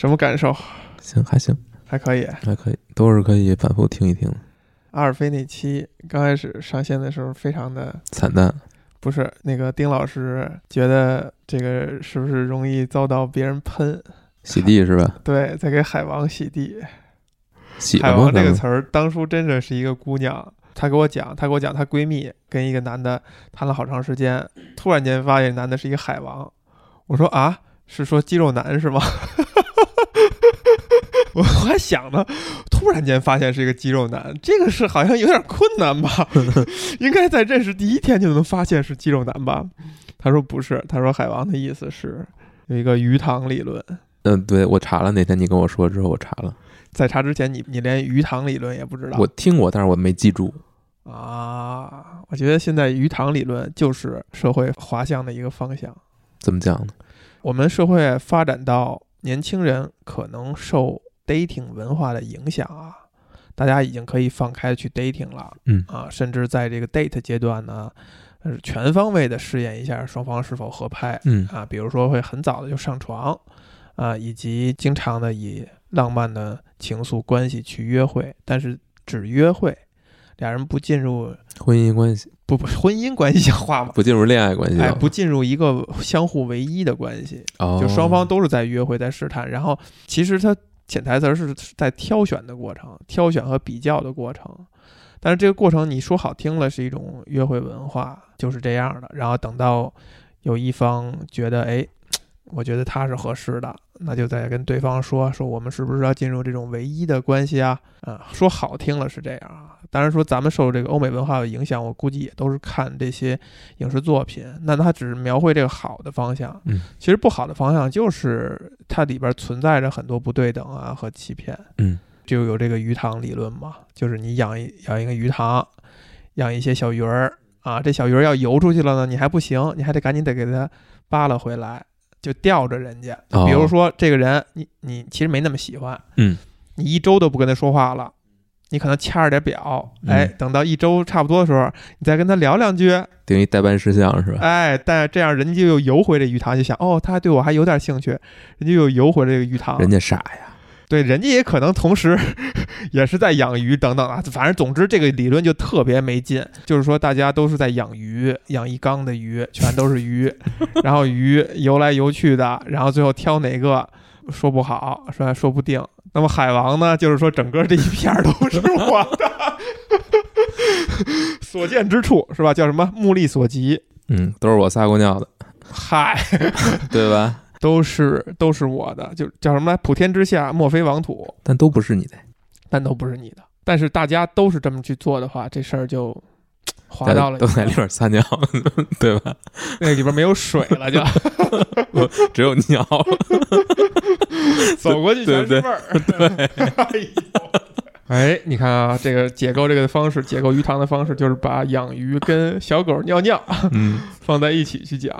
什么感受？行，还行，还可以。还可以，都是可以反复听一听的。阿尔菲那期刚开始上线的时候，非常的惨淡，不是那个丁老师觉得这个是不是容易遭到别人喷？洗地是吧？对，在给海王洗地。洗？海王这个词儿，当初真的是一个姑娘，她给我讲，她给我讲，她闺蜜跟一个男的谈了好长时间，突然间发现男的是一个海王。我说啊，是说肌肉男是吗？我还想呢，突然间发现是一个肌肉男，这个是好像有点困难吧？应该在认识第一天就能发现是肌肉男吧？他说不是，他说海王的意思是有一个鱼塘理论。嗯，对我查了，那天你跟我说之后，我查了，在查之前你，你连鱼塘理论也不知道。我听过，但是我没记住。啊，我觉得现在鱼塘理论就是社会滑向的一个方向。怎么讲呢？我们社会发展到年轻人可能受 dating 文化的影响啊，大家已经可以放开去 dating 了，嗯。啊，甚至在这个 date 阶段呢，呃，全方位的试验一下双方是否合拍。嗯。啊，比如说会很早的就上床啊，以及经常的以浪漫的情愫关系去约会，但是只约会，俩人不进入婚姻关系。不不婚姻关系像话吗？不进入恋爱关系哎，不进入一个相互唯一的关系，哦，就双方都是在约会，在试探，然后其实它潜台词儿是在挑选的过程，挑选和比较的过程。但是这个过程你说好听了是一种约会文化，就是这样的。然后等到有一方觉得，哎，我觉得他是合适的，那就再跟对方说说我们是不是要进入这种唯一的关系啊？啊，说好听了是这样啊。当然说咱们受这个欧美文化的影响，我估计也都是看这些影视作品，那他只是描绘这个好的方向。嗯，其实不好的方向就是它里边存在着很多不对等啊和欺骗。嗯，就有这个鱼塘理论嘛，就是你养一养一个鱼塘，养一些小鱼儿啊，这小鱼儿要游出去了呢，你还不行，你还得赶紧得给它扒拉回来，就吊着人家。哦比如说这个人，你你其实没那么喜欢，嗯，你一周都不跟他说话了。你可能掐着点表，哎，嗯等到一周差不多的时候，你再跟他聊两句，等于代办事项是吧？哎，但这样人家又游回这鱼塘，就想，哦，他对我还有点兴趣，人家又游回这个鱼塘，人家傻呀，对，人家也可能同时 也是在养鱼等等啊，反正总之这个理论就特别没劲，就是说大家都是在养鱼，养一缸的鱼，全都是鱼，然后鱼游来游去的，然后最后挑哪个说不好，说说不定。那么海王呢，就是说整个这一片儿都是我的，所见之处是吧？叫什么目力所及？嗯，都是我撒过尿的，嗨，对吧？都是都是我的，就叫什么来？普天之下莫非王土。但都不是你的，但都不是你的。但是大家都是这么去做的话，这事儿就 滑到了都在里边撒尿，对吧？那里边没有水了，就只有尿了，走过去全味儿。对，哎，你看啊，这个解构这个方式，解构鱼塘的方式，就是把养鱼跟小狗尿尿嗯，放在一起去讲。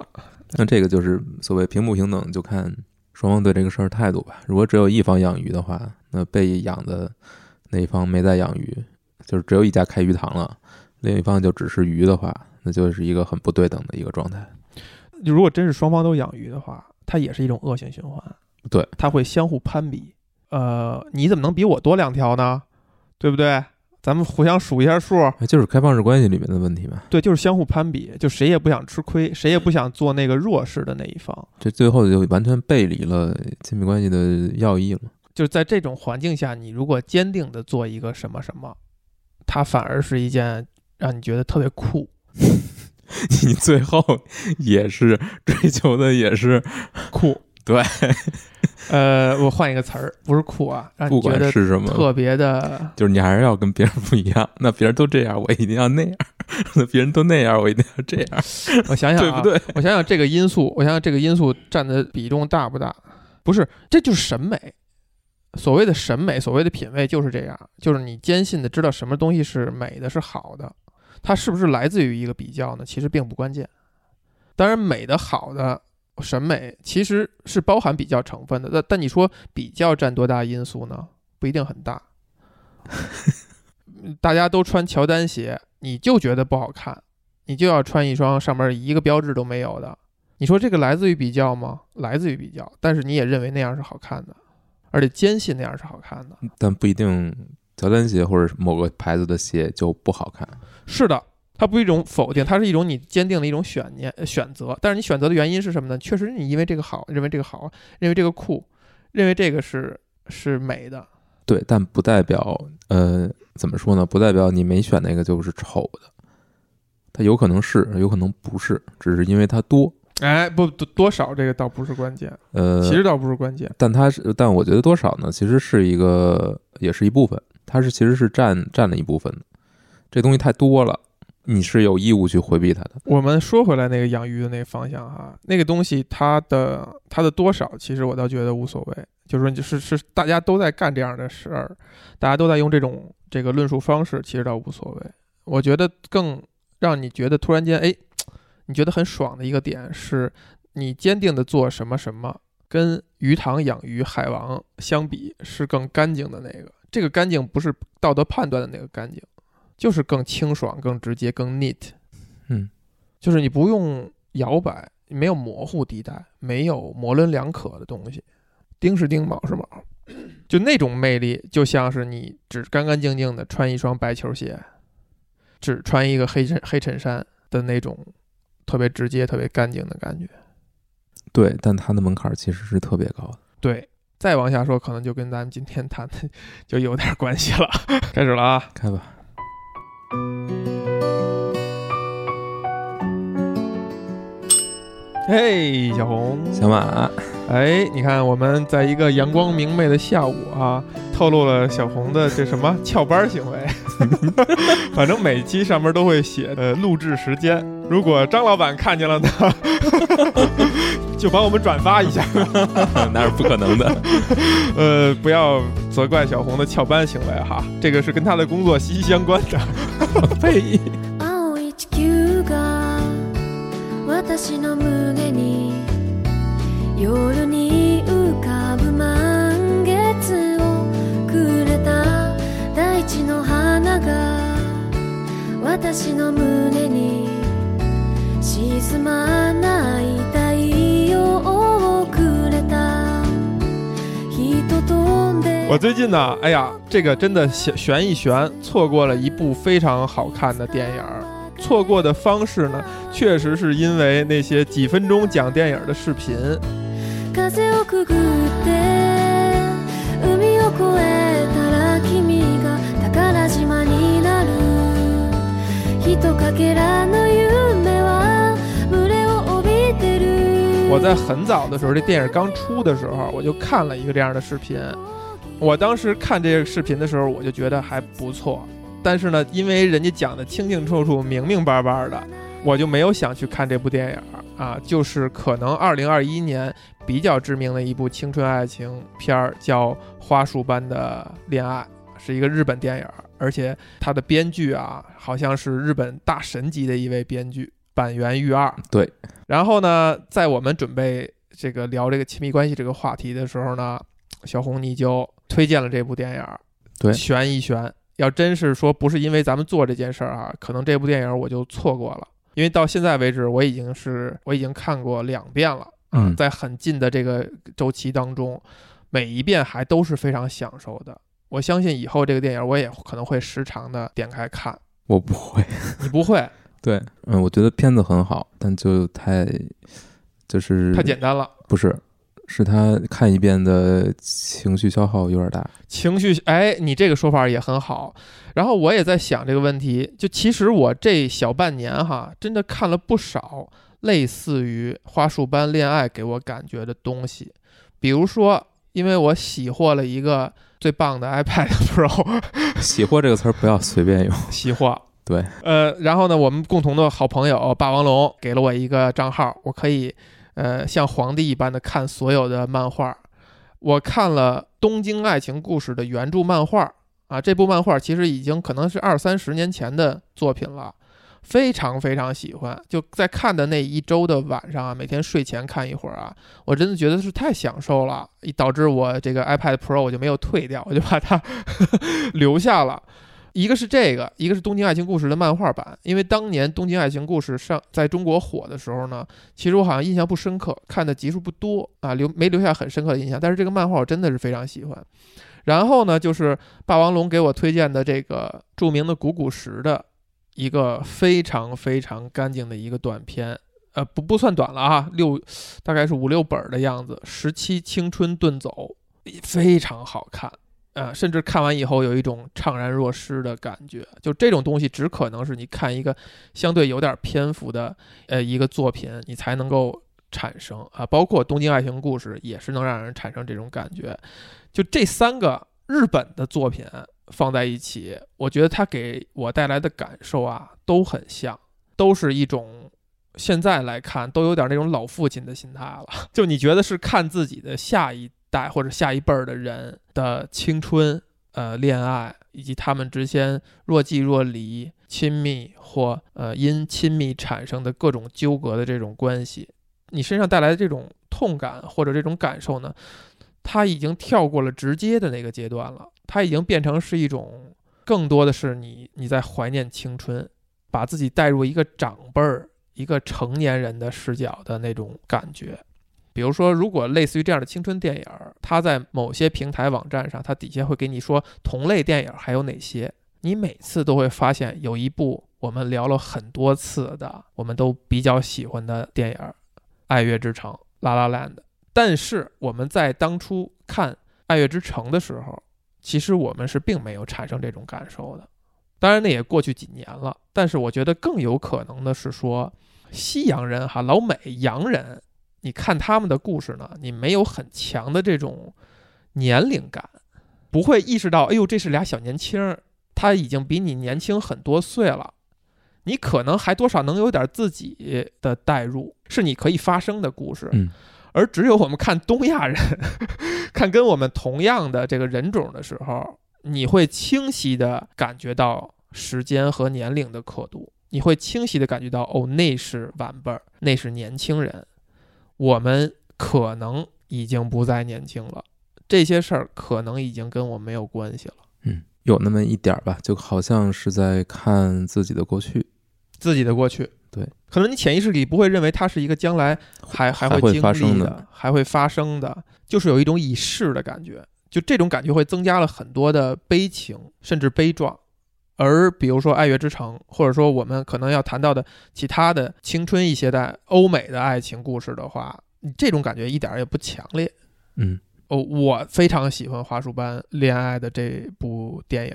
那这个就是所谓平不平等，就看双方对这个事儿态度吧。如果只有一方养鱼的话，那被养的那一方没在养鱼，就是只有一家开鱼塘了，另一方就只是鱼的话，那就是一个很不对等的一个状态。如果真是双方都养鱼的话，它也是一种恶性循环。对，它会相互攀比。呃，你怎么能比我多两条呢？对不对？咱们互相数一下数。哎就是开放式关系里面的问题嘛。对，就是相互攀比，就谁也不想吃亏，谁也不想做那个弱势的那一方。这最后就完全背离了亲密关系的要义了。就是在这种环境下，你如果坚定的做一个什么什么，它反而是一件让你觉得特别酷。你最后也是追求的也是酷，对，呃，我换一个词儿，不是酷啊，让不管你觉得是什么，特别的，就是你还是要跟别人不一样。那别人都这样，我一定要那样；那别人都那样，我一定要这样，我想想、啊，对不？对？我想想这个因素，我想想这个因素占的比重大不大？不是，这就是审美。所谓的审美，所谓的品味就是这样，就是你坚信的知道什么东西是美的，是好的。它是不是来自于一个比较呢？其实并不关键。当然，美的好的审美其实是包含比较成分的。但但你说比较占多大因素呢？不一定很大。大家都穿乔丹鞋，你就觉得不好看，你就要穿一双上面一个标志都没有的。你说这个来自于比较吗？来自于比较，但是你也认为那样是好看的。而且坚信那样是好看的。但不一定乔丹鞋或者某个牌子的鞋就不好看。是的，它不是一种否定，它是一种你坚定的一种选念呃选择。但是你选择的原因是什么呢？确实你因为这个好，认为这个好，认为这个酷，认为这个是是美的。对，但不代表呃，怎么说呢？不代表你没选那个就是丑的，它有可能是，有可能不是，只是因为它多。哎，不多多少这个倒不是关键，呃，其实倒不是关键。但它是，但我觉得多少呢？其实是一个，也是一部分，它是其实是占占了一部分的。这东西太多了，你是有义务去回避它的。我们说回来那个养鱼的那个方向哈，那个东西它的它的多少，其实我倒觉得无所谓。就是说，就是是大家都在干这样的事儿，大家都在用这种这个论述方式，其实倒无所谓。我觉得更让你觉得突然间，哎，你觉得很爽的一个点是，你坚定的做什么什么，跟鱼塘养鱼、海王相比是更干净的那个。这个干净不是道德判断的那个干净，就是更清爽、更直接、更 neat。嗯，就是你不用摇摆，没有模糊地带，没有模棱两可的东西。丁是丁，卯是卯，就那种魅力，就像是你只干干净净的穿一双白球鞋，只穿一个黑衬黑衬衫的那种特别直接、特别干净的感觉。对，但它的门槛其实是特别高的。对，再往下说，可能就跟咱们今天谈的 就有点关系了。开始了啊，开吧。嘿，小红，小马，哎，你看我们在一个阳光明媚的下午啊，透露了小红的这什么翘班行为。反正每期上面都会写呃录制时间，如果张老板看见了呢，就帮我们转发一下。那是不可能的。呃，不要责怪小红的翘班行为哈，这个是跟他的工作息息相关的。呸！青い地球が私の胸に夜に浮かぶ満月をくれた大地の花が私の胸に沈まない太 我最近呢，哎呀，这个真的悬悬一悬，错过了一部非常好看的电影儿。错过的方式呢，确实是因为那些几分钟讲电影的视频。風をくぐって海を越えたら君が宝島になるひとかけらの夢は群れを帯びてる我在很早的时候，这电影刚出的时候，我就看了一个这样的视频。 我当时看这个视频的时候，我就觉得还不错。但是呢，因为人家讲的清清楚楚、明明白白的，我就没有想去看这部电影啊。就是可能二零二一年比较知名的一部青春爱情片儿，叫《花束般的恋爱》，是一个日本电影，而且它的编剧啊，好像是日本大神级的一位编剧板垣裕二。对。然后呢，在我们准备这个聊这个亲密关系这个话题的时候呢，小红你就推荐了这部电影，对悬一悬。要真是说不是因为咱们做这件事儿啊，可能这部电影我就错过了。因为到现在为止，我已经是我已经看过两遍了。嗯在很近的这个周期当中，每一遍还都是非常享受的。我相信以后这个电影我也可能会时常的点开看。我不会。你不会？对，嗯，我觉得片子很好，但就太就是太简单了。不是，是他看一遍的情绪消耗有点大。情绪，哎，你这个说法也很好。然后我也在想这个问题，就其实我这小半年哈，真的看了不少类似于《花束般恋爱》给我感觉的东西，比如说，因为我喜获了一个最棒的 iPad Pro，喜获这个词儿不要随便用。喜获。对，呃，然后呢，我们共同的好朋友霸王龙给了我一个账号，我可以，呃，像皇帝一般的看所有的漫画。我看了《东京爱情故事》的原著漫画啊，这部漫画其实已经可能是二三十年前的作品了，非常非常喜欢。就在看的那一周的晚上啊，每天睡前看一会儿啊，我真的觉得是太享受了，导致我这个 iPad Pro 我就没有退掉，我就把它 留下了。一个是这个，一个是《东京爱情故事》的漫画版。因为当年《东京爱情故事》上在中国火的时候呢，其实我好像印象不深刻，看的集数不多啊，留没留下很深刻的印象。但是这个漫画我真的是非常喜欢。然后呢，就是霸王龙给我推荐的这个著名的古古石的一个非常非常干净的一个短片，呃，不不算短了啊，六大概是五六本的样子，《十七青春遁走》，非常好看。呃，甚至看完以后有一种怅然若失的感觉。就这种东西，只可能是你看一个相对有点篇幅的呃一个作品，你才能够产生啊。包括《东京爱情故事》也是能让人产生这种感觉。就这三个日本的作品放在一起，我觉得它给我带来的感受啊都很像，都是一种现在来看都有点那种老父亲的心态了。就你觉得是看自己的下一。代或者下一辈儿的人的青春、呃恋爱，以及他们之间若即若离、亲密或呃因亲密产生的各种纠葛的这种关系，你身上带来的这种痛感或者这种感受呢，它已经跳过了直接的那个阶段了，它已经变成是一种更多的是你你在怀念青春，把自己带入一个长辈儿、一个成年人的视角的那种感觉。比如说，如果类似于这样的青春电影，它在某些平台网站上，它底下会给你说同类电影还有哪些，你每次都会发现有一部我们聊了很多次的，我们都比较喜欢的电影《爱乐之城》La La Land。但是我们在当初看《爱乐之城》的时候，其实我们是并没有产生这种感受的。当然，那也过去几年了。但是我觉得更有可能的是说，西洋人哈，老美洋人。你看他们的故事呢，你没有很强的这种年龄感，不会意识到，哎呦，这是俩小年轻儿，他已经比你年轻很多岁了，你可能还多少能有点自己的代入，是你可以发生的故事。嗯，而只有我们看东亚人，看跟我们同样的这个人种的时候，你会清晰的感觉到时间和年龄的刻度，你会清晰的感觉到，哦，那是晚辈儿，那是年轻人。我们可能已经不再年轻了，这些事儿可能已经跟我没有关系了。嗯，有那么一点儿吧，就好像是在看自己的过去，自己的过去。对，可能你潜意识里不会认为它是一个将来还还会经历的，还会发生的，就是有一种已逝的感觉。就这种感觉会增加了很多的悲情，甚至悲壮。而比如说《爱乐之城》，或者说我们可能要谈到的其他的青春一些的欧美的爱情故事的话，这种感觉一点也不强烈。嗯，哦，我非常喜欢《花束般恋爱》的这部电影，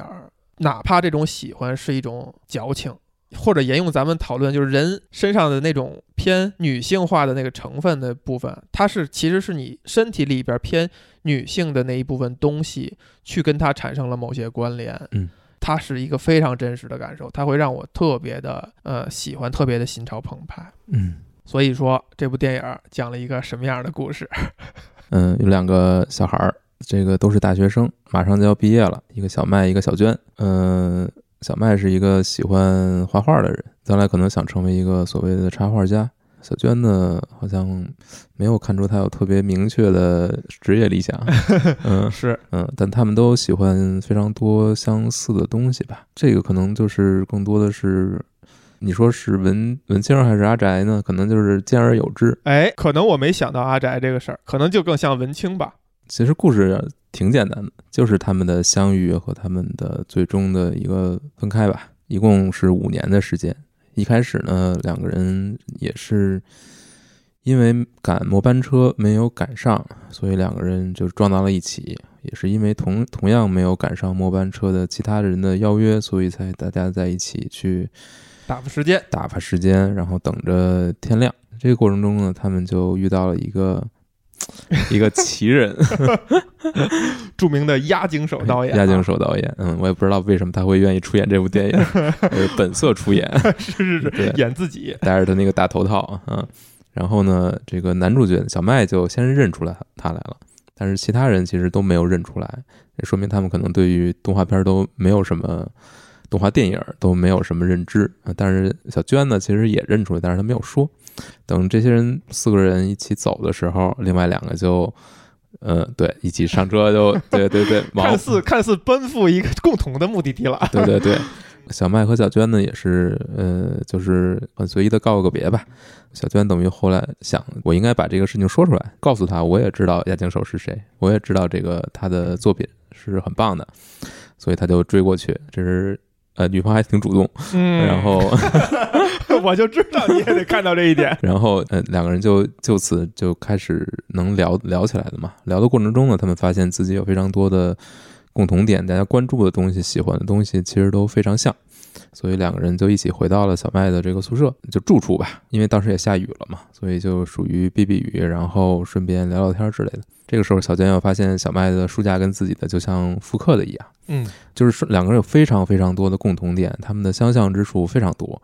哪怕这种喜欢是一种矫情，或者沿用咱们讨论，就是人身上的那种偏女性化的那个成分的部分，它是其实是你身体里边偏女性的那一部分东西，去跟它产生了某些关联。嗯。它是一个非常真实的感受，它会让我特别的呃喜欢，特别的心潮澎湃。嗯，所以说这部电影讲了一个什么样的故事？嗯，有两个小孩儿，这个都是大学生，马上就要毕业了，一个小麦，一个小娟。嗯，小麦是一个喜欢画画的人，将来可能想成为一个所谓的插画家。小娟呢，好像没有看出她有特别明确的职业理想。嗯，是，嗯，但他们都喜欢非常多相似的东西吧。这个可能就是更多的是，你说是文文青还是阿宅呢？可能就是兼而有之。哎，可能我没想到阿宅这个事儿，可能就更像文青吧。其实故事挺简单的，就是他们的相遇和他们的最终的一个分开吧。一共是五年的时间。一开始呢，两个人也是因为赶末班车没有赶上，所以两个人就撞到了一起。也是因为同同样没有赶上末班车的其他人的邀约，所以才大家在一起去打发时间，打发时间，然后等着天亮。这个过程中呢，他们就遇到了一个。一个奇人，著名的押井守导演。押井守导演，嗯，我也不知道为什么他会愿意出演这部电影，本色出演，是是是，演自己，戴着他那个大头套，嗯，然后呢，这个男主角小麦就先认出来他来了，但是其他人其实都没有认出来，也说明他们可能对于动画片都没有什么。动画电影都没有什么认知啊，但是小娟呢，其实也认出来，但是她没有说。等这些人四个人一起走的时候，另外两个就嗯，对，一起上车就 对对对，看似看似奔赴一个共同的目的地了。对对对，小麦和小娟呢也是，呃，就是很随意的告个别吧。小娟等于后来想，我应该把这个事情说出来，告诉他，我也知道押井守是谁，我也知道这个他的作品是很棒的，所以他就追过去。这是呃，女方还挺主动，嗯，然后 我就知道你也得看到这一点。然后呃，两个人就就此就开始能聊聊起来的嘛。聊的过程中呢，他们发现自己有非常多的共同点，大家关注的东西、喜欢的东西其实都非常像。所以两个人就一起回到了小麦的这个宿舍，就住处吧。因为当时也下雨了嘛，所以就属于避避雨，然后顺便聊聊天之类的。这个时候，小娟又发现小麦的书架跟自己的就像复刻的一样，嗯，就是两个人有非常非常多的共同点，他们的相像之处非常多。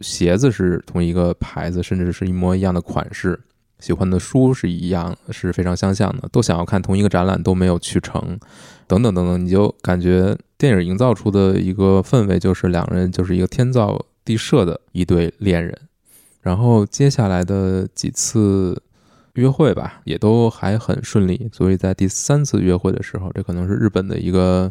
鞋子是同一个牌子，甚至是一模一样的款式。喜欢的书是一样，是非常相像的，都想要看同一个展览，都没有去成，等等等等，你就感觉电影营造出的一个氛围就是两人就是一个天造地设的一对恋人。然后接下来的几次约会吧，也都还很顺利，所以在第三次约会的时候，这可能是日本的一个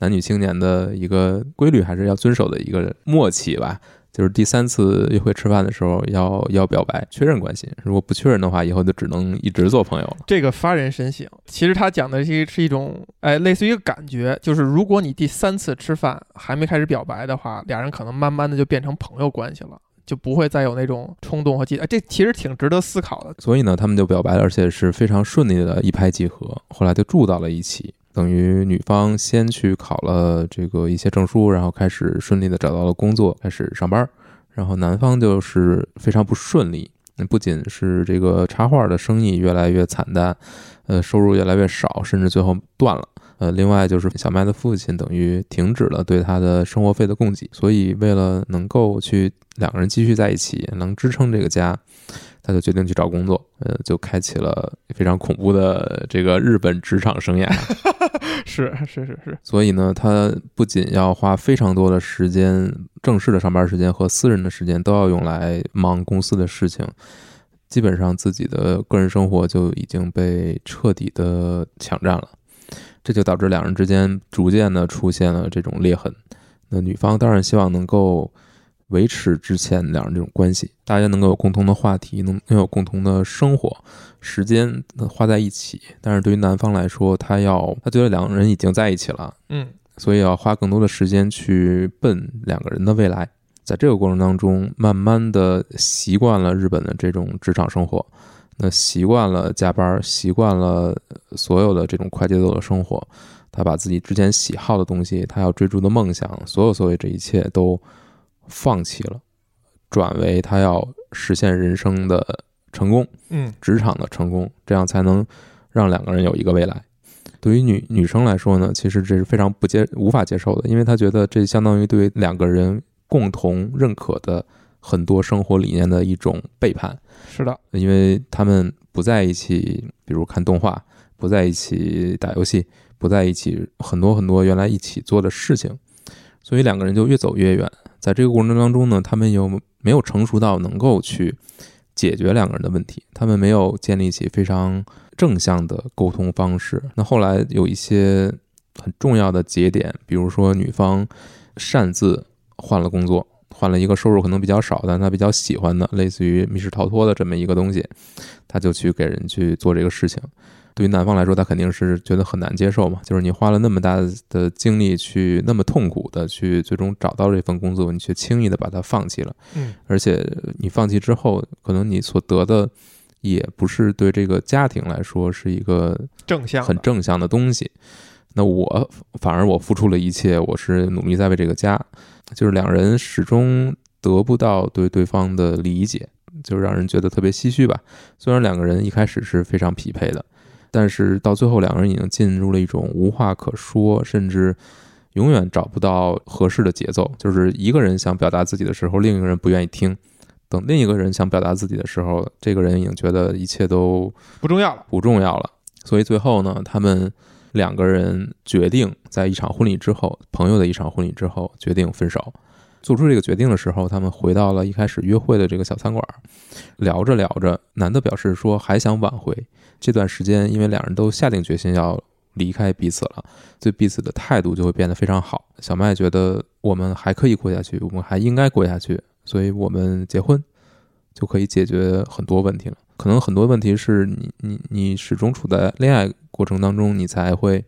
男女青年的一个规律，还是要遵守的一个默契吧。就是第三次约会吃饭的时候要要表白确认关系，如果不确认的话，以后就只能一直做朋友了。这个发人深省。其实他讲的是是一种，哎，类似于一个感觉，就是如果你第三次吃饭还没开始表白的话，俩人可能慢慢的就变成朋友关系了，就不会再有那种冲动和激。哎，这其实挺值得思考的。所以呢，他们就表白了，而且是非常顺利的一拍即合，后来就住到了一起。等于女方先去考了这个一些证书，然后开始顺利的找到了工作，开始上班。然后男方就是非常不顺利，不仅是这个插画的生意越来越惨淡，呃，收入越来越少，甚至最后断了。呃，另外就是小麦的父亲等于停止了对他的生活费的供给，所以为了能够去两个人继续在一起，能支撑这个家。他就决定去找工作，呃，就开启了非常恐怖的这个日本职场生涯。是是是是。所以呢，他不仅要花非常多的时间，正式的上班时间和私人的时间都要用来忙公司的事情，基本上自己的个人生活就已经被彻底的抢占了。这就导致两人之间逐渐的出现了这种裂痕。那女方当然希望能够。维持之前两人这种关系，大家能够有共同的话题，能能有共同的生活时间花在一起。但是对于男方来说，他要他觉得两个人已经在一起了，嗯，所以要花更多的时间去奔两个人的未来。在这个过程当中，慢慢的习惯了日本的这种职场生活，那习惯了加班，习惯了所有的这种快节奏的生活。他把自己之前喜好的东西，他要追逐的梦想，所有所有这一切都。放弃了，转为他要实现人生的成功，嗯，职场的成功，这样才能让两个人有一个未来。对于女女生来说呢，其实这是非常不接无法接受的，因为她觉得这相当于对两个人共同认可的很多生活理念的一种背叛。是的，因为他们不在一起，比如看动画，不在一起打游戏，不在一起很多很多原来一起做的事情，所以两个人就越走越远。在这个过程当中呢，他们又没有成熟到能够去解决两个人的问题，他们没有建立起非常正向的沟通方式。那后来有一些很重要的节点，比如说女方擅自换了工作，换了一个收入可能比较少，但她比较喜欢的，类似于密室逃脱的这么一个东西，她就去给人去做这个事情。对于男方来说，他肯定是觉得很难接受嘛。就是你花了那么大的精力去那么痛苦的去最终找到这份工作，你却轻易的把它放弃了。嗯，而且你放弃之后，可能你所得的也不是对这个家庭来说是一个正向、很正向的东西。那我反而我付出了一切，我是努力在为这个家，就是两人始终得不到对对方的理解，就让人觉得特别唏嘘吧。虽然两个人一开始是非常匹配的。但是到最后，两个人已经进入了一种无话可说，甚至永远找不到合适的节奏。就是一个人想表达自己的时候，另一个人不愿意听；等另一个人想表达自己的时候，这个人已经觉得一切都不重要了，不重要了。所以最后呢，他们两个人决定在一场婚礼之后，朋友的一场婚礼之后，决定分手。做出这个决定的时候，他们回到了一开始约会的这个小餐馆，聊着聊着，男的表示说还想挽回。这段时间，因为两人都下定决心要离开彼此了，对彼此的态度就会变得非常好。小麦觉得我们还可以过下去，我们还应该过下去，所以我们结婚就可以解决很多问题了。可能很多问题是你你你始终处在恋爱过程当中，你才会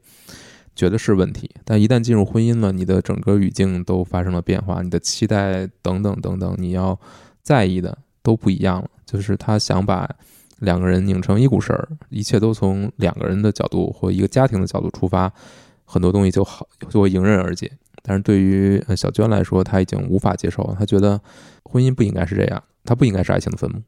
觉得是问题，但一旦进入婚姻了，你的整个语境都发生了变化，你的期待等等等等，你要在意的都不一样了。就是他想把。两个人拧成一股绳儿，一切都从两个人的角度或一个家庭的角度出发，很多东西就好就会迎刃而解。但是对于小娟来说，她已经无法接受了，她觉得婚姻不应该是这样，它不应该是爱情的坟墓。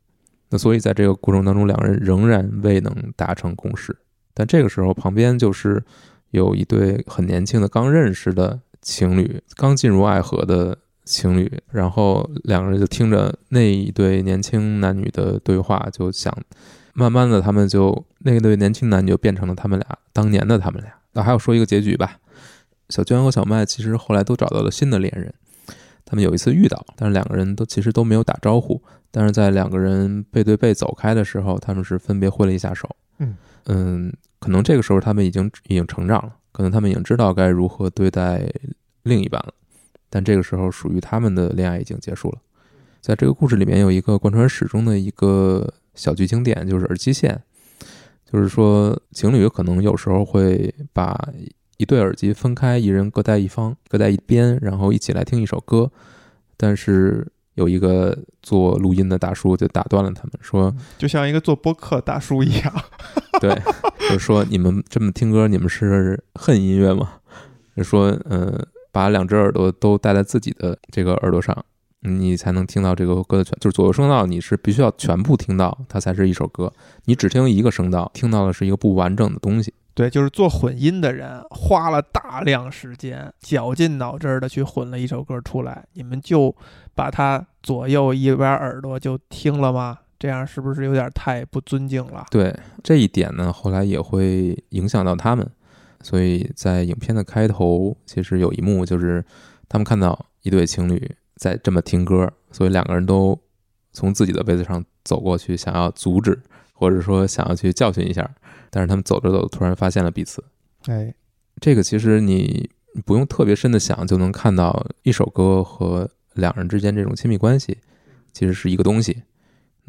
那所以在这个过程当中，两个人仍然未能达成共识。但这个时候，旁边就是有一对很年轻的刚认识的情侣，刚进入爱河的。情侣，然后两个人就听着那一对年轻男女的对话，就想，慢慢的他们就那对年轻男女就变成了他们俩当年的他们俩。那还要说一个结局吧，小娟和小麦其实后来都找到了新的恋人，他们有一次遇到，但是两个人都其实都没有打招呼，但是在两个人背对背走开的时候，他们是分别挥了一下手。嗯嗯，可能这个时候他们已经已经成长了，可能他们已经知道该如何对待另一半了。但这个时候，属于他们的恋爱已经结束了。在这个故事里面，有一个贯穿始终的一个小剧情点，就是耳机线。就是说，情侣可能有时候会把一对耳机分开，一人各带一方，各在一边，然后一起来听一首歌。但是有一个做录音的大叔就打断了他们，说：“就像一个做播客大叔一样。” 对，就是说你们这么听歌，你们是恨音乐吗？就说，嗯。把两只耳朵都戴在自己的这个耳朵上，你才能听到这个歌的全，就是左右声道，你是必须要全部听到，它才是一首歌。你只听一个声道，听到的是一个不完整的东西。对，就是做混音的人花了大量时间，绞尽脑汁的去混了一首歌出来。你们就把它左右一边耳朵就听了吗？这样是不是有点太不尊敬了？对这一点呢，后来也会影响到他们。所以在影片的开头，其实有一幕就是他们看到一对情侣在这么听歌，所以两个人都从自己的位子上走过去，想要阻止，或者说想要去教训一下。但是他们走着走，突然发现了彼此。哎，这个其实你不用特别深的想，就能看到一首歌和两人之间这种亲密关系其实是一个东西。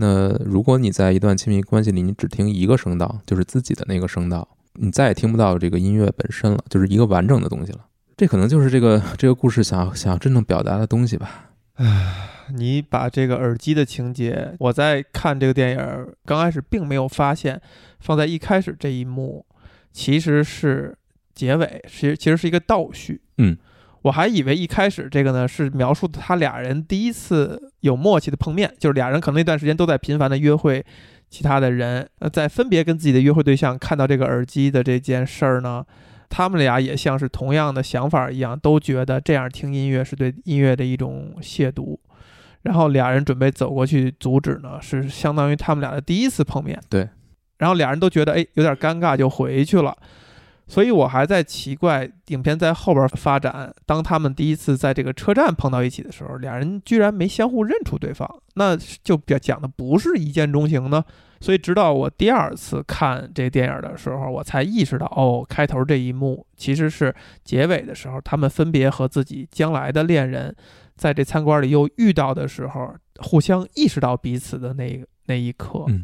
那如果你在一段亲密关系里，你只听一个声道，就是自己的那个声道。你再也听不到这个音乐本身了，就是一个完整的东西了。这可能就是这个这个故事想要想要真正表达的东西吧。唉，你把这个耳机的情节，我在看这个电影刚开始并没有发现，放在一开始这一幕其实是结尾，其实其实是一个倒叙。嗯，我还以为一开始这个呢是描述他俩人第一次有默契的碰面，就是俩人可能那段时间都在频繁的约会。其他的人，呃，在分别跟自己的约会对象看到这个耳机的这件事儿呢，他们俩也像是同样的想法一样，都觉得这样听音乐是对音乐的一种亵渎。然后俩人准备走过去阻止呢，是相当于他们俩的第一次碰面。对。然后俩人都觉得哎有点尴尬，就回去了。所以我还在奇怪，影片在后边发展，当他们第一次在这个车站碰到一起的时候，俩人居然没相互认出对方，那就表讲的不是一见钟情呢。所以直到我第二次看这电影的时候，我才意识到，哦，开头这一幕其实是结尾的时候，他们分别和自己将来的恋人在这餐馆里又遇到的时候，互相意识到彼此的那那一刻。嗯，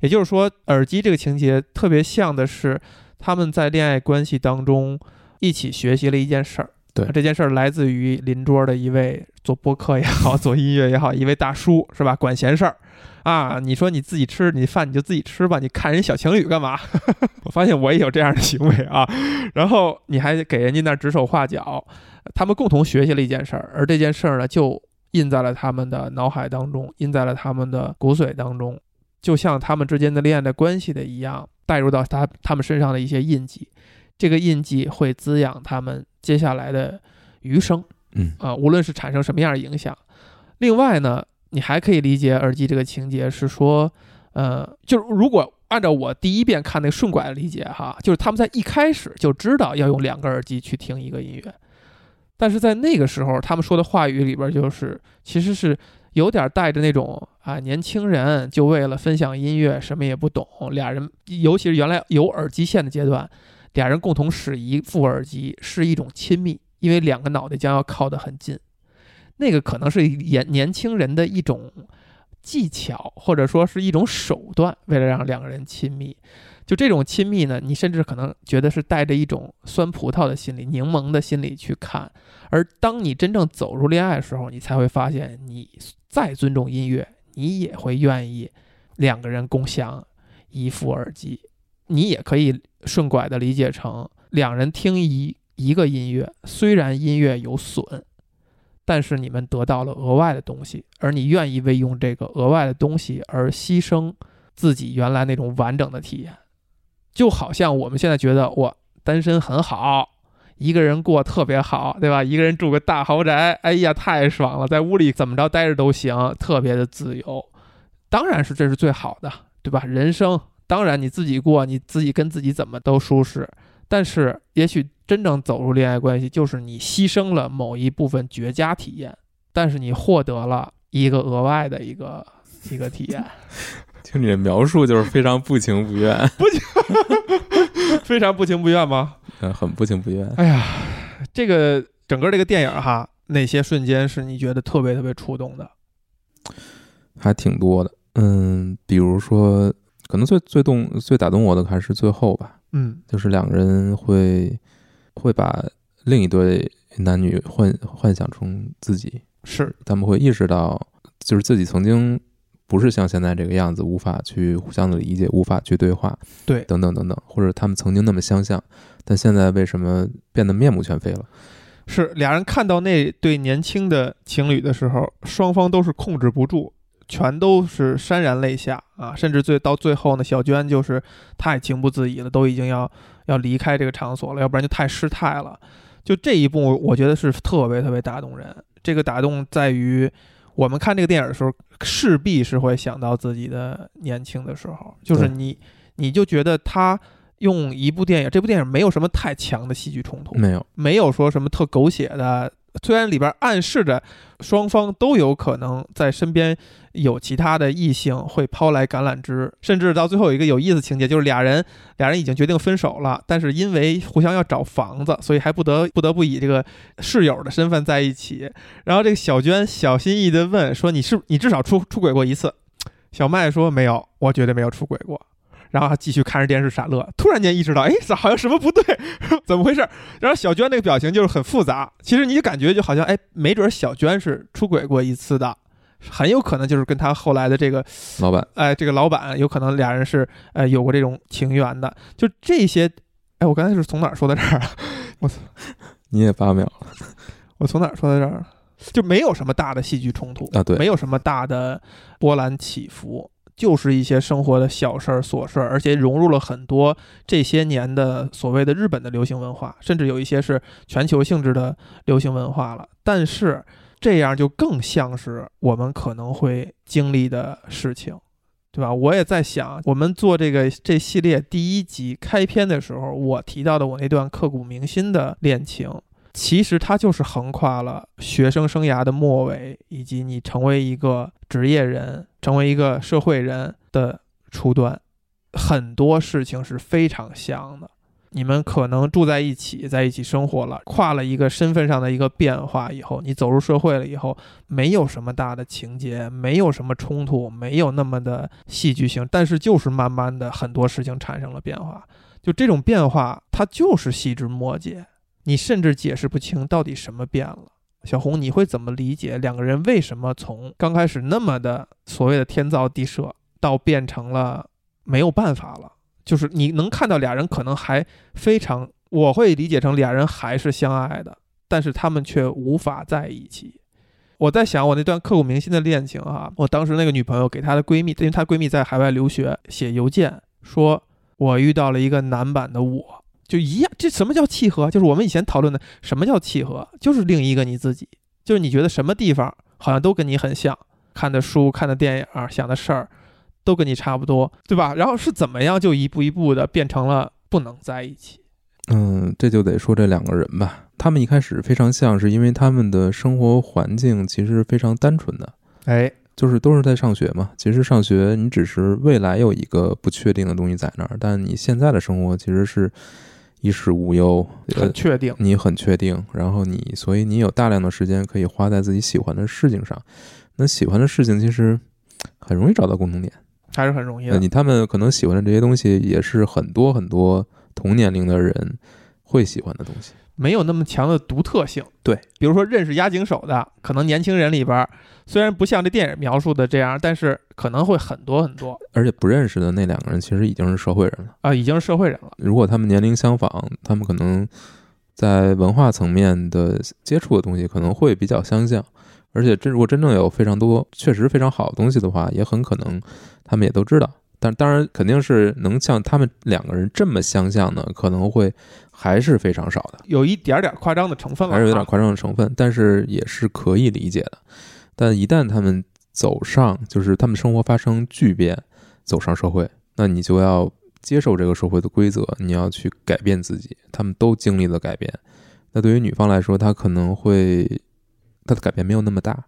也就是说，耳机这个情节特别像的是。他们在恋爱关系当中一起学习了一件事儿，对这件事儿来自于邻桌的一位做播客也好，做音乐也好，一位大叔是吧？管闲事儿啊！你说你自己吃你饭你就自己吃吧，你看人小情侣干嘛？我发现我也有这样的行为啊。然后你还给人家那指手画脚，他们共同学习了一件事儿，而这件事儿呢，就印在了他们的脑海当中，印在了他们的骨髓当中，就像他们之间的恋爱的关系的一样。带入到他他们身上的一些印记，这个印记会滋养他们接下来的余生。嗯啊，无论是产生什么样的影响。另外呢，你还可以理解耳机这个情节是说，呃，就是如果按照我第一遍看那顺拐的理解哈，就是他们在一开始就知道要用两个耳机去听一个音乐，但是在那个时候，他们说的话语里边，就是其实是有点带着那种啊，年轻人就为了分享音乐，什么也不懂。俩人，尤其是原来有耳机线的阶段，俩人共同使一副耳机是一种亲密，因为两个脑袋将要靠得很近。那个可能是年年轻人的一种技巧，或者说是一种手段，为了让两个人亲密。就这种亲密呢，你甚至可能觉得是带着一种酸葡萄的心理、柠檬的心理去看。而当你真正走入恋爱的时候，你才会发现，你再尊重音乐，你也会愿意两个人共享一副耳机。你也可以顺拐的理解成，两人听一一个音乐，虽然音乐有损，但是你们得到了额外的东西，而你愿意为用这个额外的东西而牺牲自己原来那种完整的体验。就好像我们现在觉得我单身很好，一个人过特别好，对吧？一个人住个大豪宅，哎呀，太爽了，在屋里怎么着待着都行，特别的自由。当然是这是最好的，对吧？人生当然你自己过，你自己跟自己怎么都舒适。但是也许真正走入恋爱关系，就是你牺牲了某一部分绝佳体验，但是你获得了一个额外的一个 一个体验。听你的描述，就是非常不情不愿，不情，非常不情不愿吗？嗯，很不情不愿。哎呀，这个整个这个电影哈，哪些瞬间是你觉得特别特别触动的？还挺多的。嗯，比如说，可能最最动、最打动我的还是最后吧。嗯，就是两个人会会把另一对男女幻幻想成自己，是他们会意识到，就是自己曾经。不是像现在这个样子，无法去互相的理解，无法去对话，对，等等等等，或者他们曾经那么相像，但现在为什么变得面目全非了？是俩人看到那对年轻的情侣的时候，双方都是控制不住，全都是潸然泪下啊！甚至最到最后呢，小娟就是太情不自已了，都已经要要离开这个场所了，要不然就太失态了。就这一步，我觉得是特别特别打动人。这个打动在于。我们看这个电影的时候，势必是会想到自己的年轻的时候，就是你，你就觉得他用一部电影，这部电影没有什么太强的戏剧冲突，没有，没有说什么特狗血的。虽然里边暗示着双方都有可能在身边有其他的异性会抛来橄榄枝，甚至到最后有一个有意思情节，就是俩人俩人已经决定分手了，但是因为互相要找房子，所以还不得不得不以这个室友的身份在一起。然后这个小娟小心翼翼地问说：“你是你至少出出轨过一次？”小麦说：“没有，我绝对没有出轨过。”然后他继续看着电视傻乐，突然间意识到，哎，咋好像什么不对？怎么回事？然后小娟那个表情就是很复杂。其实你感觉就好像，哎，没准小娟是出轨过一次的，很有可能就是跟他后来的这个老板，哎，这个老板有可能俩人是呃有过这种情缘的。就这些，哎，我刚才是从哪说到这儿？我操，你也八秒了，我从哪说到这儿？就没有什么大的戏剧冲突啊，对，没有什么大的波澜起伏。就是一些生活的小事儿、琐事儿，而且融入了很多这些年的所谓的日本的流行文化，甚至有一些是全球性质的流行文化了。但是这样就更像是我们可能会经历的事情，对吧？我也在想，我们做这个这系列第一集开篇的时候，我提到的我那段刻骨铭心的恋情。其实它就是横跨了学生生涯的末尾，以及你成为一个职业人、成为一个社会人的初端，很多事情是非常像的。你们可能住在一起，在一起生活了，跨了一个身份上的一个变化以后，你走入社会了以后，没有什么大的情节，没有什么冲突，没有那么的戏剧性，但是就是慢慢的很多事情产生了变化，就这种变化，它就是细枝末节。你甚至解释不清到底什么变了，小红，你会怎么理解两个人为什么从刚开始那么的所谓的天造地设，到变成了没有办法了？就是你能看到俩人可能还非常，我会理解成俩人还是相爱的，但是他们却无法在一起。我在想我那段刻骨铭心的恋情啊，我当时那个女朋友给她的闺蜜，因为她闺蜜在海外留学，写邮件说，我遇到了一个男版的我。就一样，这什么叫契合？就是我们以前讨论的什么叫契合，就是另一个你自己，就是你觉得什么地方好像都跟你很像，看的书、看的电影、想的事儿，都跟你差不多，对吧？然后是怎么样就一步一步的变成了不能在一起？嗯，这就得说这两个人吧。他们一开始非常像，是因为他们的生活环境其实非常单纯的，哎，就是都是在上学嘛。其实上学你只是未来有一个不确定的东西在那儿，但你现在的生活其实是衣食无忧，呃很确定。你很确定，然后你所以你有大量的时间可以花在自己喜欢的事情上。那喜欢的事情其实很容易找到共同点。还是很容易呃，的。你他们可能喜欢的这些东西，也是很多很多同年龄的人会喜欢的东西。没有那么强的独特性。对，比如说认识押井守的，可能年轻人里边儿虽然不像这电影描述的这样，但是可能会很多很多而且不认识的那两个人，其实已经是社会人了。啊、已经是社会人了。如果他们年龄相仿，他们可能在文化层面的接触的东西可能会比较相像。而且真如果真正有非常多确实非常好的东西的话，也很可能他们也都知道。但当然肯定是能像他们两个人这么相像的，可能会还是非常少的。有一点点夸张的成分还是有点夸张的成分，但是也是可以理解的。但一旦他们走上，就是他们生活发生巨变，走上社会，那你就要接受这个社会的规则，你要去改变自己。他们都经历了改变，那对于女方来说，她可能会她的改变没有那么大，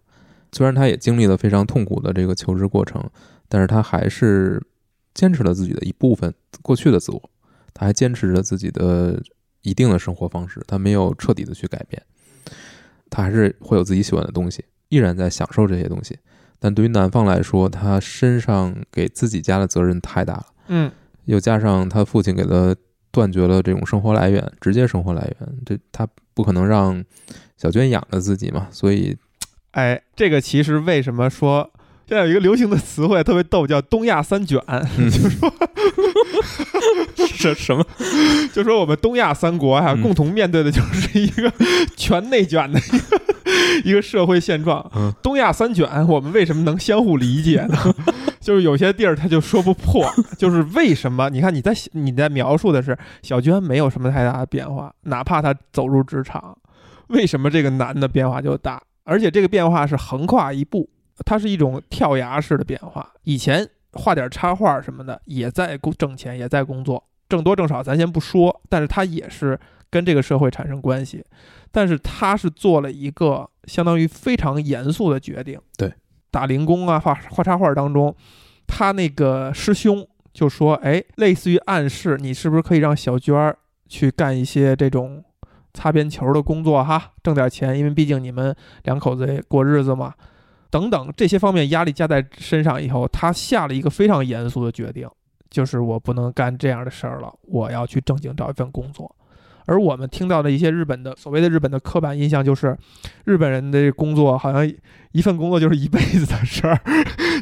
虽然她也经历了非常痛苦的这个求职过程，但是她还是坚持了自己的一部分过去的自我，他还坚持着自己的一定的生活方式，他没有彻底的去改变，他还是会有自己喜欢的东西，依然在享受这些东西。但对于男方来说，他身上给自己家的责任太大了，嗯，又加上他父亲给他断绝了这种生活来源，直接生活来源，这他不可能让小娟养着自己嘛，所以哎，这个其实为什么说现在有一个流行的词汇特别逗，叫“东亚三卷”，就说 这什么？就说我们东亚三国啊，嗯共同面对的就是一个全内卷的一个一个社会现状。嗯东亚三卷，我们为什么能相互理解呢？就是有些地儿他就说不破，就是为什么？你看你在你在描述的是小娟没有什么太大的变化，哪怕她走入职场，为什么这个男的变化就大？而且这个变化是横跨一步，它是一种跳崖式的变化。以前画点插画什么的，也在挣钱，也在工作，挣多挣少咱先不说，但是他也是跟这个社会产生关系。但是他是做了一个相当于非常严肃的决定。对，打零工啊，画画插画当中，他那个师兄就说：“哎，类似于暗示你是不是可以让小娟儿去干一些这种擦边球的工作哈，挣点钱，因为毕竟你们两口子也过日子嘛。”等等这些方面压力加在身上以后，他下了一个非常严肃的决定，就是我不能干这样的事儿了，我要去正经找一份工作。而我们听到的一些日本的所谓的日本的刻板印象，就是日本人的工作好像一份工作就是一辈子的事儿，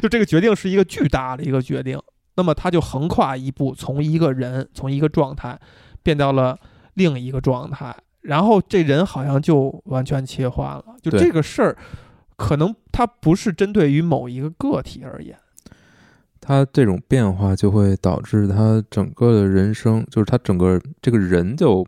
就这个决定是一个巨大的一个决定。那么他就横跨一步，从一个人从一个状态变到了另一个状态，然后这人好像就完全切换了。就这个事儿，可能它不是针对于某一个个体而言。他这种变化就会导致他整个的人生，就是他整个这个人就